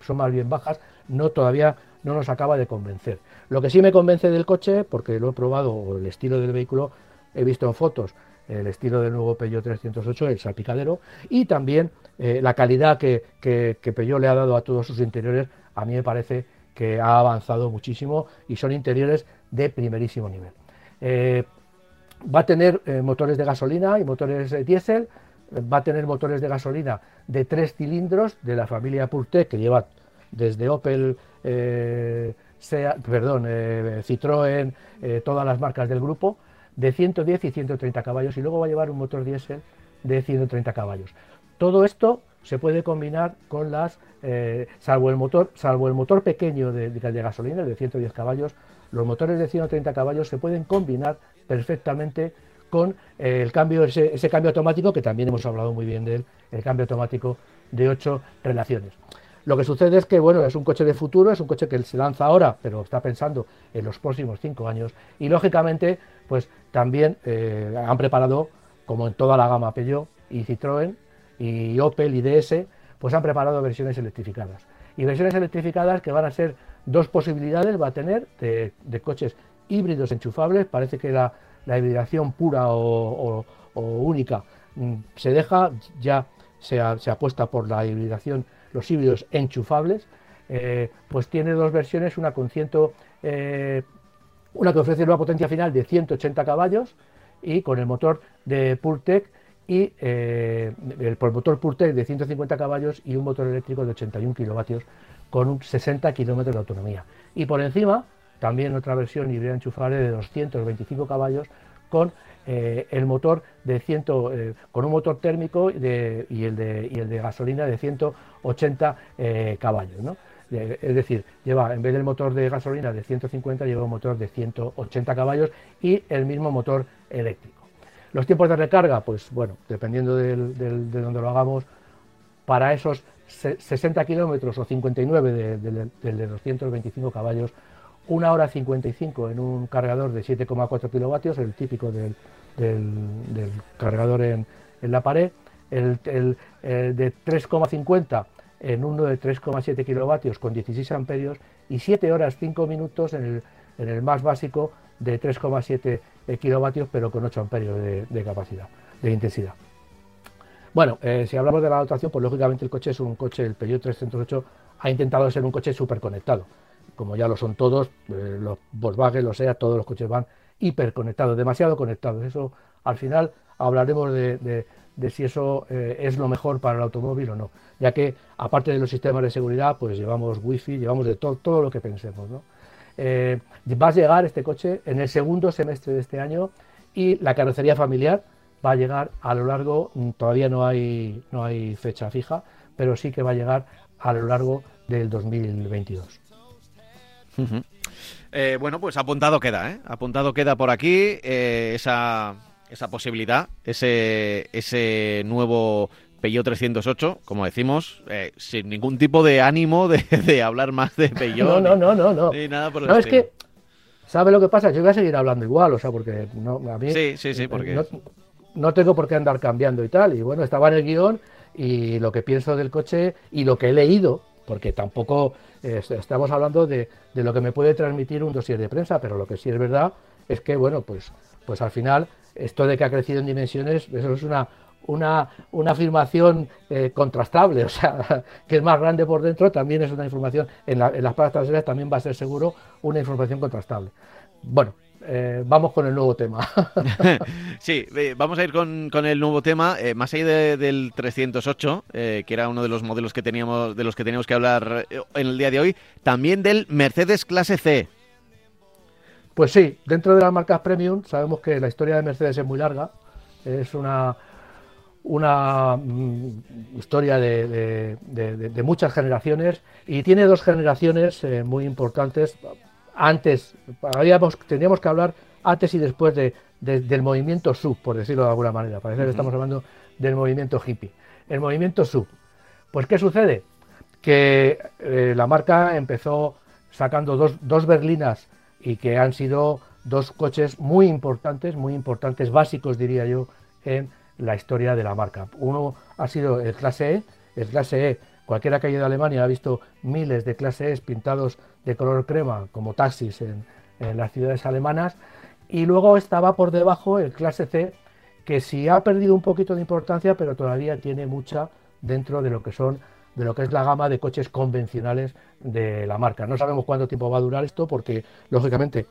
Speaker 2: son más bien bajas, no todavía no nos acaba de convencer. Lo que sí me convence del coche, porque lo he probado, el estilo del vehículo, he visto en fotos el estilo del nuevo Peugeot 308, el salpicadero, y también eh, la calidad que, que, Peugeot le ha dado a todos sus interiores, a mí me parece que ha avanzado muchísimo y son interiores de primerísimo nivel. Eh, va a tener eh, motores de gasolina y motores diésel, va a tener motores de gasolina de tres cilindros de la familia Purtec, que lleva desde Opel sea, perdón, eh, Citroën, eh, todas las marcas del grupo, de 110 y 130 caballos y luego va a llevar un motor diésel de 130 caballos. Todo esto se puede combinar con las, eh, salvo el motor, salvo el motor pequeño de, gasolina, de 110 caballos, los motores de 130 caballos se pueden combinar perfectamente con el cambio, ese, cambio automático, que también hemos hablado muy bien de él, el cambio automático de 8 relaciones. Lo que sucede es que, bueno, es un coche de futuro, es un coche que se lanza ahora, pero está pensando en los próximos cinco años. Y lógicamente, pues también eh, han preparado, como en toda la gama Peugeot y Citroën y Opel y DS, pues han preparado versiones electrificadas. Y versiones electrificadas que van a ser dos posibilidades, va a tener de, coches híbridos enchufables. Parece que la, hibridación pura o, única mm, se deja, ya se, se apuesta por la hibridación los híbridos enchufables, eh, pues tiene dos versiones, una con ciento, eh, una que ofrece una potencia final de 180 caballos y con el motor de Pultec y eh, el, motor Pultec de 150 caballos y un motor eléctrico de 81 kilovatios con un 60 kilómetros de autonomía. Y por encima, también otra versión híbrida enchufable de 225 caballos con eh, el motor de 100, eh, con un motor térmico y, el de, y el de gasolina de 180 eh, caballos. es decir, lleva en vez del motor de gasolina de 150, lleva un motor de 180 caballos y el mismo motor eléctrico. Los tiempos de recarga, pues bueno, dependiendo de donde lo hagamos, para esos 60 kilómetros o 59 del de, de, 225 caballos, una hora 55 en un cargador de 7,4 kilovatios, el típico del, cargador en, la pared, el, de 3,50 en uno de 3,7 kilovatios con 16 amperios y 7 horas 5 minutos en el, más básico de 3,7 kilovatios pero con 8 amperios de capacidad, de intensidad. Bueno, eh, si hablamos de la dotación, pues lógicamente el coche es un coche, el Peugeot 308 ha intentado ser un coche súper conectado, como ya lo son todos, eh, los Volkswagen, los SEA, todos los coches van hiperconectados, demasiado conectados. Eso al final hablaremos de, si eso eh, es lo mejor para el automóvil o no, ya que aparte de los sistemas de seguridad, pues llevamos wifi, llevamos de todo, todo lo que pensemos. ¿no? va a llegar este coche en el segundo semestre de este año y la carrocería familiar va a llegar a lo largo, mm, todavía no hay, no hay fecha fija, pero sí que va a llegar a lo largo del 2022.
Speaker 1: Eh, bueno, pues apuntado queda, ¿eh? Apuntado queda por aquí eh, esa, esa posibilidad, ese, ese nuevo Peugeot 308, como decimos, eh, sin ningún tipo de ánimo de, hablar más de Peugeot.
Speaker 2: no, no, no, no. nada por el no, es que, ¿sabe lo que pasa? Yo voy a seguir hablando igual, o sea, porque no, a mí...
Speaker 1: Sí, sí, sí, porque
Speaker 2: no tengo por qué andar cambiando y tal. Y bueno, estaba en el guion y lo que pienso del coche y lo que he leído, porque tampoco eh, estamos hablando de, lo que me puede transmitir un dossier de prensa, pero lo que sí es verdad es que, bueno, pues, pues al final esto de que ha crecido en dimensiones, eso es una, una, una afirmación eh, contrastable, o sea, que es más grande por dentro, también es una información, en, en las partes traseras también va a ser seguro una información contrastable. Bueno, eh, vamos con el nuevo tema.
Speaker 1: sí, vamos a ir con, el nuevo tema. Eh, más allá del 308, eh, que era uno de los modelos que teníamos, de los que teníamos que hablar en el día de hoy, también del Mercedes Clase C.
Speaker 2: Pues sí, dentro de las marcas premium sabemos que la historia de Mercedes es muy larga. Es una, una mm, historia de, muchas generaciones y tiene dos generaciones muy importantes antes, tendríamos que hablar antes y después del movimiento sub, por decirlo de alguna manera. Parece que estamos hablando del movimiento hippie. El movimiento sub. Pues, ¿qué sucede? Que eh, la marca empezó sacando dos, dos berlinas y que han sido dos coches muy importantes, muy importantes, básicos diría yo, en la historia de la marca. Uno ha sido el clase E, el clase E, cualquiera que haya ido a Alemania ha visto miles de clase E pintados de color crema como taxis en, las ciudades alemanas y luego estaba por debajo el clase C que sí ha perdido un poquito de importancia pero todavía tiene mucha dentro de lo que son de lo que es la gama de coches convencionales de la marca. No sabemos cuánto tiempo va a durar esto porque lógicamente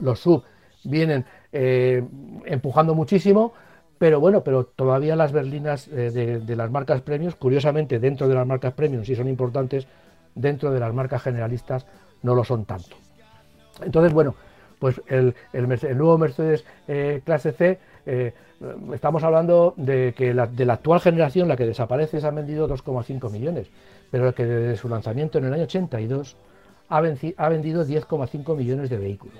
Speaker 2: los sub vienen eh, empujando muchísimo, pero bueno, pero todavía las berlinas eh, de, las marcas premios, curiosamente dentro de las marcas premium sí son importantes, dentro de las marcas generalistas no lo son tanto. Entonces, bueno, pues el, nuevo Mercedes eh, clase C, eh, estamos hablando de que de la actual generación, la que desaparece, se han vendido 2,5 millones, pero que desde su lanzamiento en el año 82 ha, ha vendido 10,5 millones de vehículos.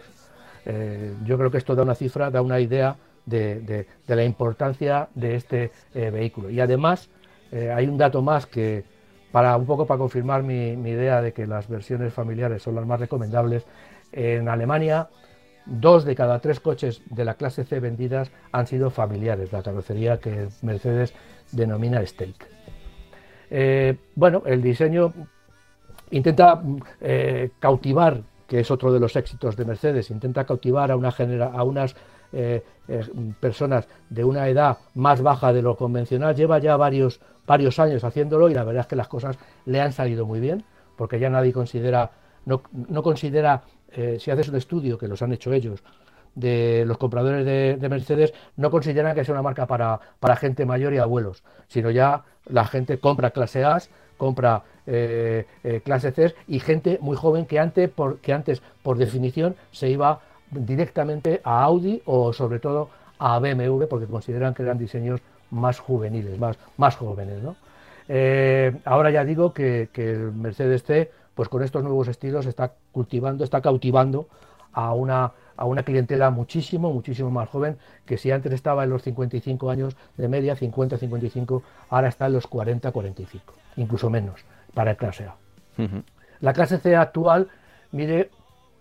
Speaker 2: Eh, yo creo que esto da una cifra, da una idea de, la importancia de este vehículo. Y además, hay un dato más que, para un poco para confirmar mi, idea de que las versiones familiares son las más recomendables, en Alemania dos de cada tres coches de la clase C vendidas han sido familiares, la carrocería que Mercedes denomina Steak. Eh, bueno, el diseño intenta eh, cautivar, que es otro de los éxitos de Mercedes, intenta cautivar a, una a unas eh, personas de una edad más baja de lo convencional, lleva ya varios varios años haciéndolo y la verdad es que las cosas le han salido muy bien, porque ya nadie considera, no, considera, eh, si haces un estudio, que los han hecho ellos, de los compradores de, Mercedes, no consideran que sea una marca para, para, gente mayor y abuelos, sino ya la gente compra clase A, compra eh, eh, clase C y gente muy joven que antes, por, que antes, por definición, se iba directamente a Audi o sobre todo a BMW porque consideran que eran diseños más juveniles, más, más jóvenes. ¿no? Eh, ahora ya digo que, el Mercedes C pues con estos nuevos estilos está cultivando, está cautivando a una, a una clientela muchísimo, muchísimo más joven, que si antes estaba en los 55 años de media, 50, 55, ahora está en los 40, 45, incluso menos para el clase A. La clase C actual mide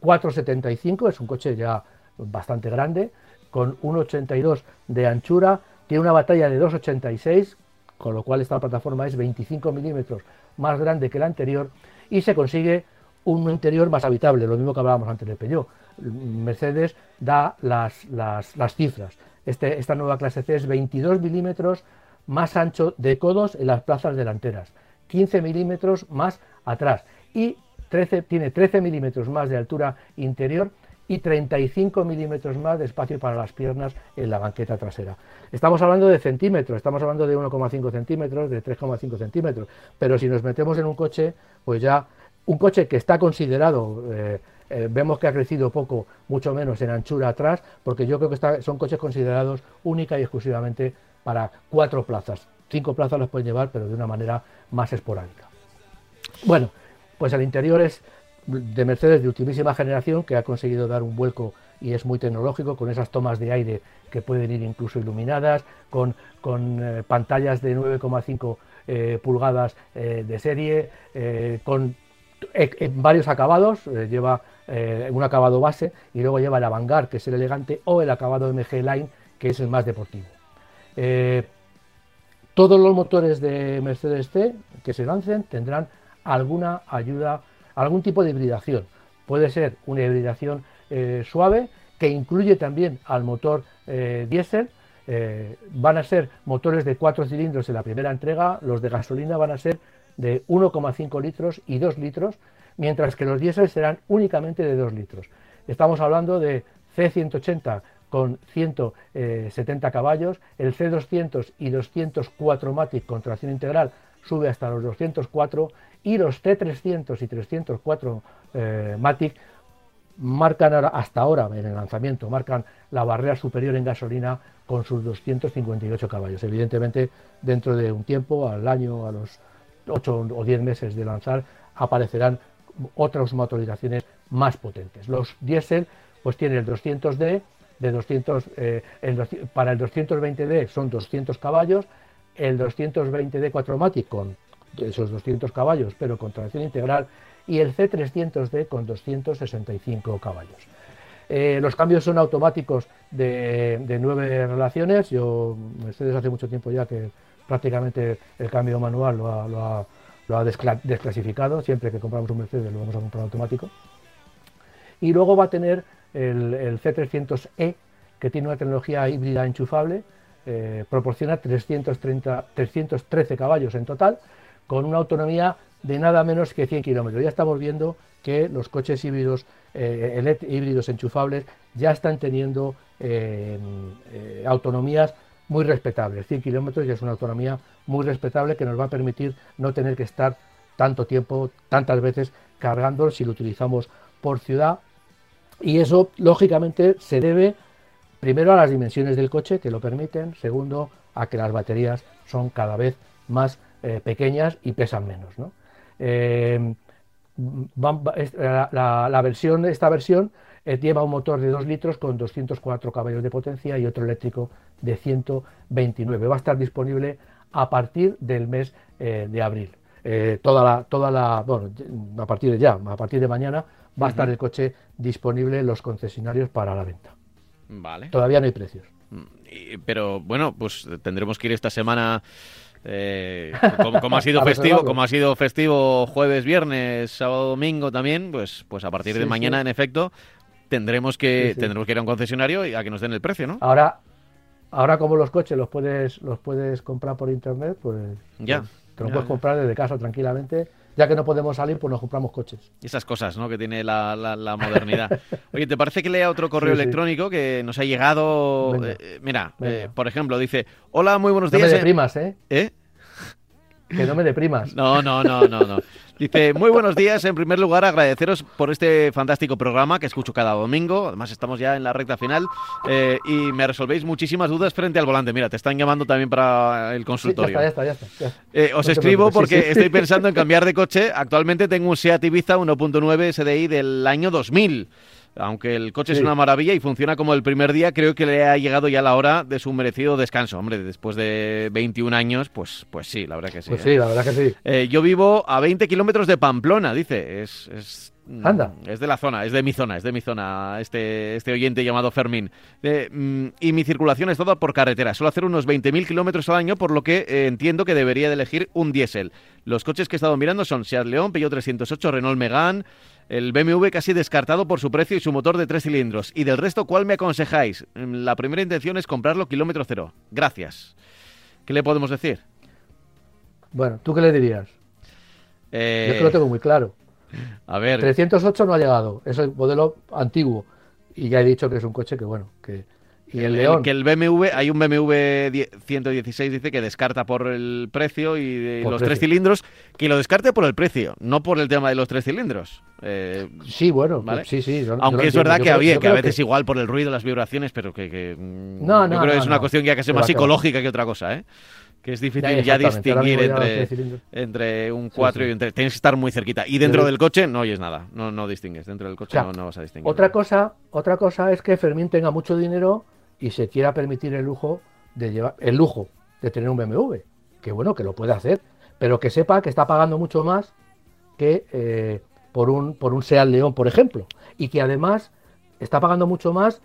Speaker 2: 4,75, es un coche ya bastante grande, con 1,82 de anchura, tiene una batalla de 2,86, con lo cual esta plataforma es 25 milímetros más grande que la anterior y se consigue un interior más habitable, lo mismo que hablábamos antes de Peugeot. Mercedes da las, las, cifras. Este, esta nueva clase C es 22 milímetros más ancho de codos en las plazas delanteras, 15 milímetros más atrás y 13, tiene 13 milímetros más de altura interior y 35 milímetros más de espacio para las piernas en la banqueta trasera. Estamos hablando de centímetros, estamos hablando de 1,5 centímetros, de 3,5 centímetros, pero si nos metemos en un coche, pues ya un coche que está considerado, eh, eh, vemos que ha crecido poco, mucho menos en anchura atrás, porque yo creo que son coches considerados única y exclusivamente para cuatro plazas. Cinco plazas los pueden llevar, pero de una manera más esporádica. Bueno, pues el interior es de Mercedes de ultimísima generación que ha conseguido dar un vuelco y es muy tecnológico con esas tomas de aire que pueden ir incluso iluminadas, con, eh, pantallas de 9,5 eh, pulgadas eh, de serie, con varios acabados, lleva un acabado base y luego lleva el Avantgarde que es el elegante o el acabado MG Line que es el más deportivo. todos los motores de Mercedes C que se lancen tendrán alguna ayuda algún tipo de hibridación. Puede ser una hibridación eh, suave que incluye también al motor eh, diésel. Eh, van a ser motores de 4 cilindros en la primera entrega, los de gasolina van a ser de 1,5 litros y 2 litros, mientras que los diésel serán únicamente de 2 litros. Estamos hablando de C180 con 170 caballos, el C200 y 204 Matic con tracción integral sube hasta los 204 y los T300 y 304 eh, Matic marcan hasta ahora en el lanzamiento, marcan la barrera superior en gasolina con sus 258 caballos. Evidentemente, dentro de un tiempo, al año, a los 8 o 10 meses de lanzar, aparecerán otras motorizaciones más potentes. Los diésel, pues tienen el 200D, de 200, eh, para el 220D son 200 caballos, el 220D 4 Matic con esos 200 caballos, pero con tracción integral, y el C300D con 265 caballos. Eh, los cambios son automáticos de, nueve relaciones. Yo, Mercedes hace mucho tiempo ya que prácticamente el cambio manual lo ha, desclasificado. Siempre que compramos un Mercedes lo vamos a comprar automático. Y luego va a tener el, C300E, que tiene una tecnología híbrida enchufable, eh, proporciona 330, 313 caballos en total con una autonomía de nada menos que 100 kilómetros. Ya estamos viendo que los coches híbridos, eh, híbridos enchufables ya están teniendo eh, eh, autonomías muy respetables. 100 kilómetros ya es una autonomía muy respetable que nos va a permitir no tener que estar tanto tiempo, tantas veces cargando si lo utilizamos por ciudad. Y eso, lógicamente, se debe primero a las dimensiones del coche que lo permiten, segundo a que las baterías son cada vez más eh, pequeñas y pesan menos. Eh, la, versión, esta versión eh, lleva un motor de 2 litros con 204 caballos de potencia y otro eléctrico de 129. Va a estar disponible a partir del mes de abril. toda la, toda la, bueno, a partir de ya, a partir de mañana va a estar el coche disponible en los concesionarios para la venta.
Speaker 1: Vale.
Speaker 2: Todavía no hay precios.
Speaker 1: Mm, pero bueno, pues tendremos que ir esta semana eh, como, ha sido festivo, como ha sido festivo jueves, viernes, sábado, domingo también, pues, pues a partir de mañana, en efecto, tendremos que tendremos que ir a un concesionario y a que nos den el precio, ¿no?
Speaker 2: Ahora, ahora como los coches los puedes los puedes comprar por internet, pues
Speaker 1: ya,
Speaker 2: pues, te los puedes comprar desde casa tranquilamente. Ya que no podemos salir, pues nos compramos coches.
Speaker 1: Esas cosas, ¿no? Que tiene la, la, modernidad. Oye, ¿te parece que lea otro correo electrónico que nos ha llegado? Eh, mira, eh, por ejemplo, dice: Hola, muy buenos días.
Speaker 2: Me ¿eh?
Speaker 1: ¿Eh?
Speaker 2: Que no me deprimas.
Speaker 1: No, no, no, no, no. Dice, muy buenos días. En primer lugar, agradeceros por este fantástico programa que escucho cada domingo. Además, estamos ya en la recta final eh, y me resolvéis muchísimas dudas frente al volante. Mira, te están llamando también para el consultorio.
Speaker 2: ya está, ya está, ya está.
Speaker 1: Eh, os escribo porque estoy pensando en cambiar de coche. Actualmente tengo un Seat Ibiza 1.9 SDI del año 2000. Aunque el coche es una maravilla y funciona como el primer día, creo que le ha llegado ya la hora de su merecido descanso. Hombre, después de 21 años, pues, pues sí, la verdad que sí.
Speaker 2: Pues sí,
Speaker 1: ¿eh?
Speaker 2: la verdad que sí.
Speaker 1: Eh, yo vivo a 20 kilómetros de Pamplona, dice. Es, es,
Speaker 2: mm, Anda.
Speaker 1: Es de la zona, es de mi zona, es de mi zona, este, este oyente llamado Fermín. Mm, y mi circulación es toda por carretera. Suelo hacer unos 20.000 kilómetros al año, por lo que eh, entiendo que debería de elegir un diésel. Los coches que he estado mirando son Seat León, Peugeot 308, Renault Megane, el BMW casi descartado por su precio y su motor de tres cilindros. Y del resto, ¿cuál me aconsejáis? Mm, la primera intención es comprarlo kilómetro cero. Gracias. ¿Qué le podemos decir?
Speaker 2: Bueno, ¿tú qué le dirías?
Speaker 1: Eh...
Speaker 2: Yo que lo tengo muy claro.
Speaker 1: A ver.
Speaker 2: 308 no ha llegado, es el modelo antiguo. Y ya he dicho que es un coche que, bueno, que y el, León.
Speaker 1: que el BMW, hay un BMW 116, dice que descarta por el precio y los tres cilindros, que lo descarte por el precio, no por el tema de los tres cilindros. Eh,
Speaker 2: sí, bueno, sí, sí.
Speaker 1: Aunque es verdad que había, que a veces igual por el ruido, las vibraciones, pero que,
Speaker 2: mm, no, no,
Speaker 1: yo creo que es una cuestión ya que es más psicológica que otra cosa, ¿eh? que es difícil ya, distinguir entre, entre un 4 y un 3. Tienes que estar muy cerquita. Y dentro del coche no oyes nada, no, no distingues. Dentro del coche no, no, vas a distinguir.
Speaker 2: Otra cosa, otra cosa es que Fermín tenga mucho dinero y se quiera permitir el lujo de llevar el lujo de tener un BMW, que bueno, que lo puede hacer, pero que sepa que está pagando mucho más que eh, por un por un Seat León, por ejemplo, y que además está pagando mucho más,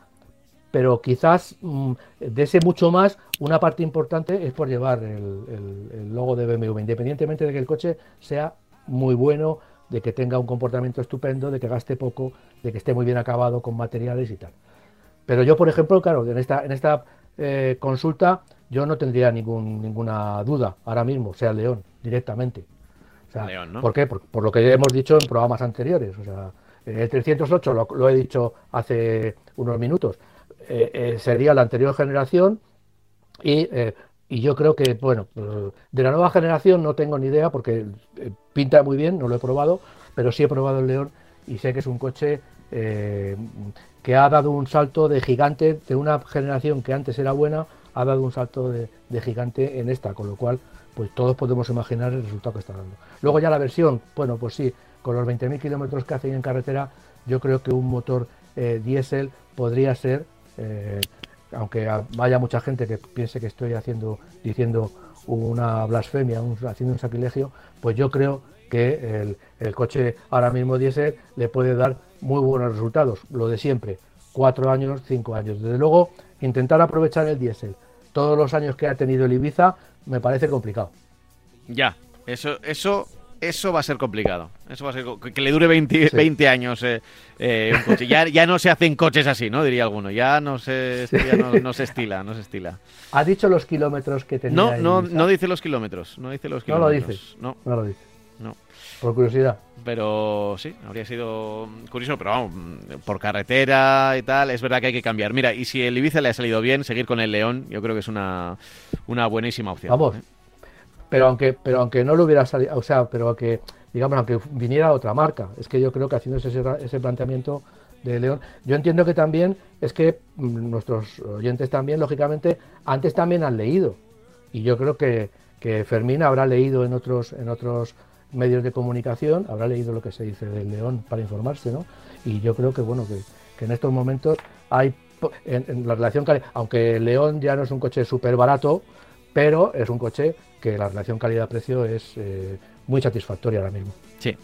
Speaker 2: pero quizás mm, de ese mucho más una parte importante es por llevar el, el logo de BMW, independientemente de que el coche sea muy bueno, de que tenga un comportamiento estupendo, de que gaste poco, de que esté muy bien acabado con materiales y tal. Pero yo, por ejemplo, claro, en esta, en esta eh, consulta yo no tendría ningún, ninguna duda ahora mismo, sea León, directamente. ¿Por qué? Por, lo que hemos dicho en programas anteriores. O sea, el 308 lo, he dicho hace unos minutos. Eh, eh, sería la anterior generación y, y, yo creo que, bueno, de la nueva generación no tengo ni idea porque pinta muy bien, no lo he probado, pero sí he probado el León y sé que es un coche que ha dado un salto de gigante de una generación que antes era buena, ha dado un salto de, gigante en esta, con lo cual pues todos podemos imaginar el resultado que está dando. Luego ya la versión, bueno, pues sí, con los 20.000 kilómetros que hacen en carretera, yo creo que un motor eh, diésel podría ser, eh, aunque haya mucha gente que piense que estoy haciendo, diciendo una blasfemia, haciendo un sacrilegio, pues yo creo que el, el coche ahora mismo diésel le puede dar muy buenos resultados, lo de siempre, cuatro años, cinco años. Desde luego, intentar aprovechar el diésel todos los años que ha tenido el Ibiza me parece complicado.
Speaker 1: Ya, eso, eso, eso va a ser complicado. Eso va a ser que le dure 20, años eh, eh, un coche. Ya, ya no se hacen coches así, ¿no? Diría alguno. Ya no se, no, se estila, no se estila.
Speaker 2: ¿Ha dicho los kilómetros que tenía?
Speaker 1: No, no, no dice los kilómetros. No dice los kilómetros.
Speaker 2: No lo dice.
Speaker 1: No,
Speaker 2: no lo dice. Por curiosidad.
Speaker 1: Pero sí, habría sido curioso, pero vamos, por carretera y tal, es verdad que hay que cambiar. Mira, y si el Ibiza le ha salido bien, seguir con el León, yo creo que es una, una buenísima opción.
Speaker 2: Vamos.
Speaker 1: ¿eh?
Speaker 2: Pero aunque, pero aunque no lo hubiera salido, o sea, pero que, digamos, aunque viniera otra marca, es que yo creo que haciendo ese, ese planteamiento de León, yo entiendo que también es que mm, nuestros oyentes también, lógicamente, antes también han leído. Y yo creo que, que Fermín habrá leído en otros, en otros medios de comunicación, habrá leído lo que se dice del León para informarse, ¿no? Y yo creo que, bueno, que, en estos momentos hay, en, la relación, aunque el León ya no es un coche súper barato, pero es un coche que la relación calidad-precio es eh, muy satisfactoria ahora mismo.
Speaker 1: Sí.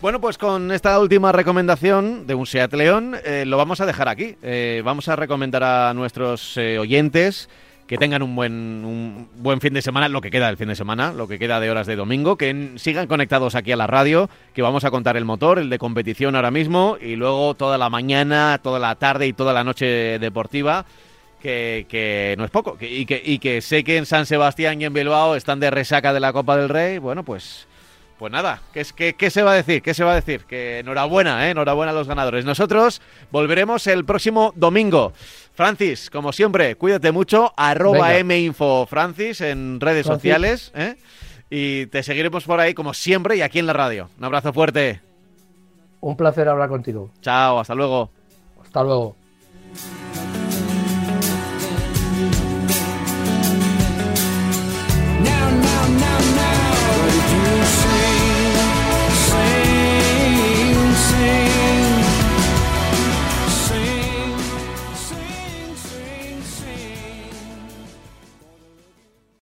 Speaker 1: Bueno, pues con esta última recomendación de un Seat León eh, lo vamos a dejar aquí. Eh, vamos a recomendar a nuestros oyentes que tengan un buen, un buen fin de semana, lo que queda del fin de semana, lo que queda de horas de domingo, que sigan conectados aquí a la radio, que vamos a contar el motor, el de competición ahora mismo, y luego toda la mañana, toda la tarde y toda la noche deportiva. Que, que, no es poco. y, que, y que sé que en San Sebastián y en Bilbao están de resaca de la Copa del Rey. Bueno, pues, pues nada, ¿qué, qué, qué se va a decir? ¿Qué se va a decir? Que enhorabuena, ¿eh? enhorabuena a los ganadores. Nosotros volveremos el próximo domingo. Francis, como siempre, cuídate mucho. Arroba Minfo Francis en redes sociales. ¿eh? Y te seguiremos por ahí como siempre y aquí en la radio. Un abrazo fuerte.
Speaker 2: Un placer hablar contigo.
Speaker 1: Chao, hasta luego.
Speaker 2: Hasta luego.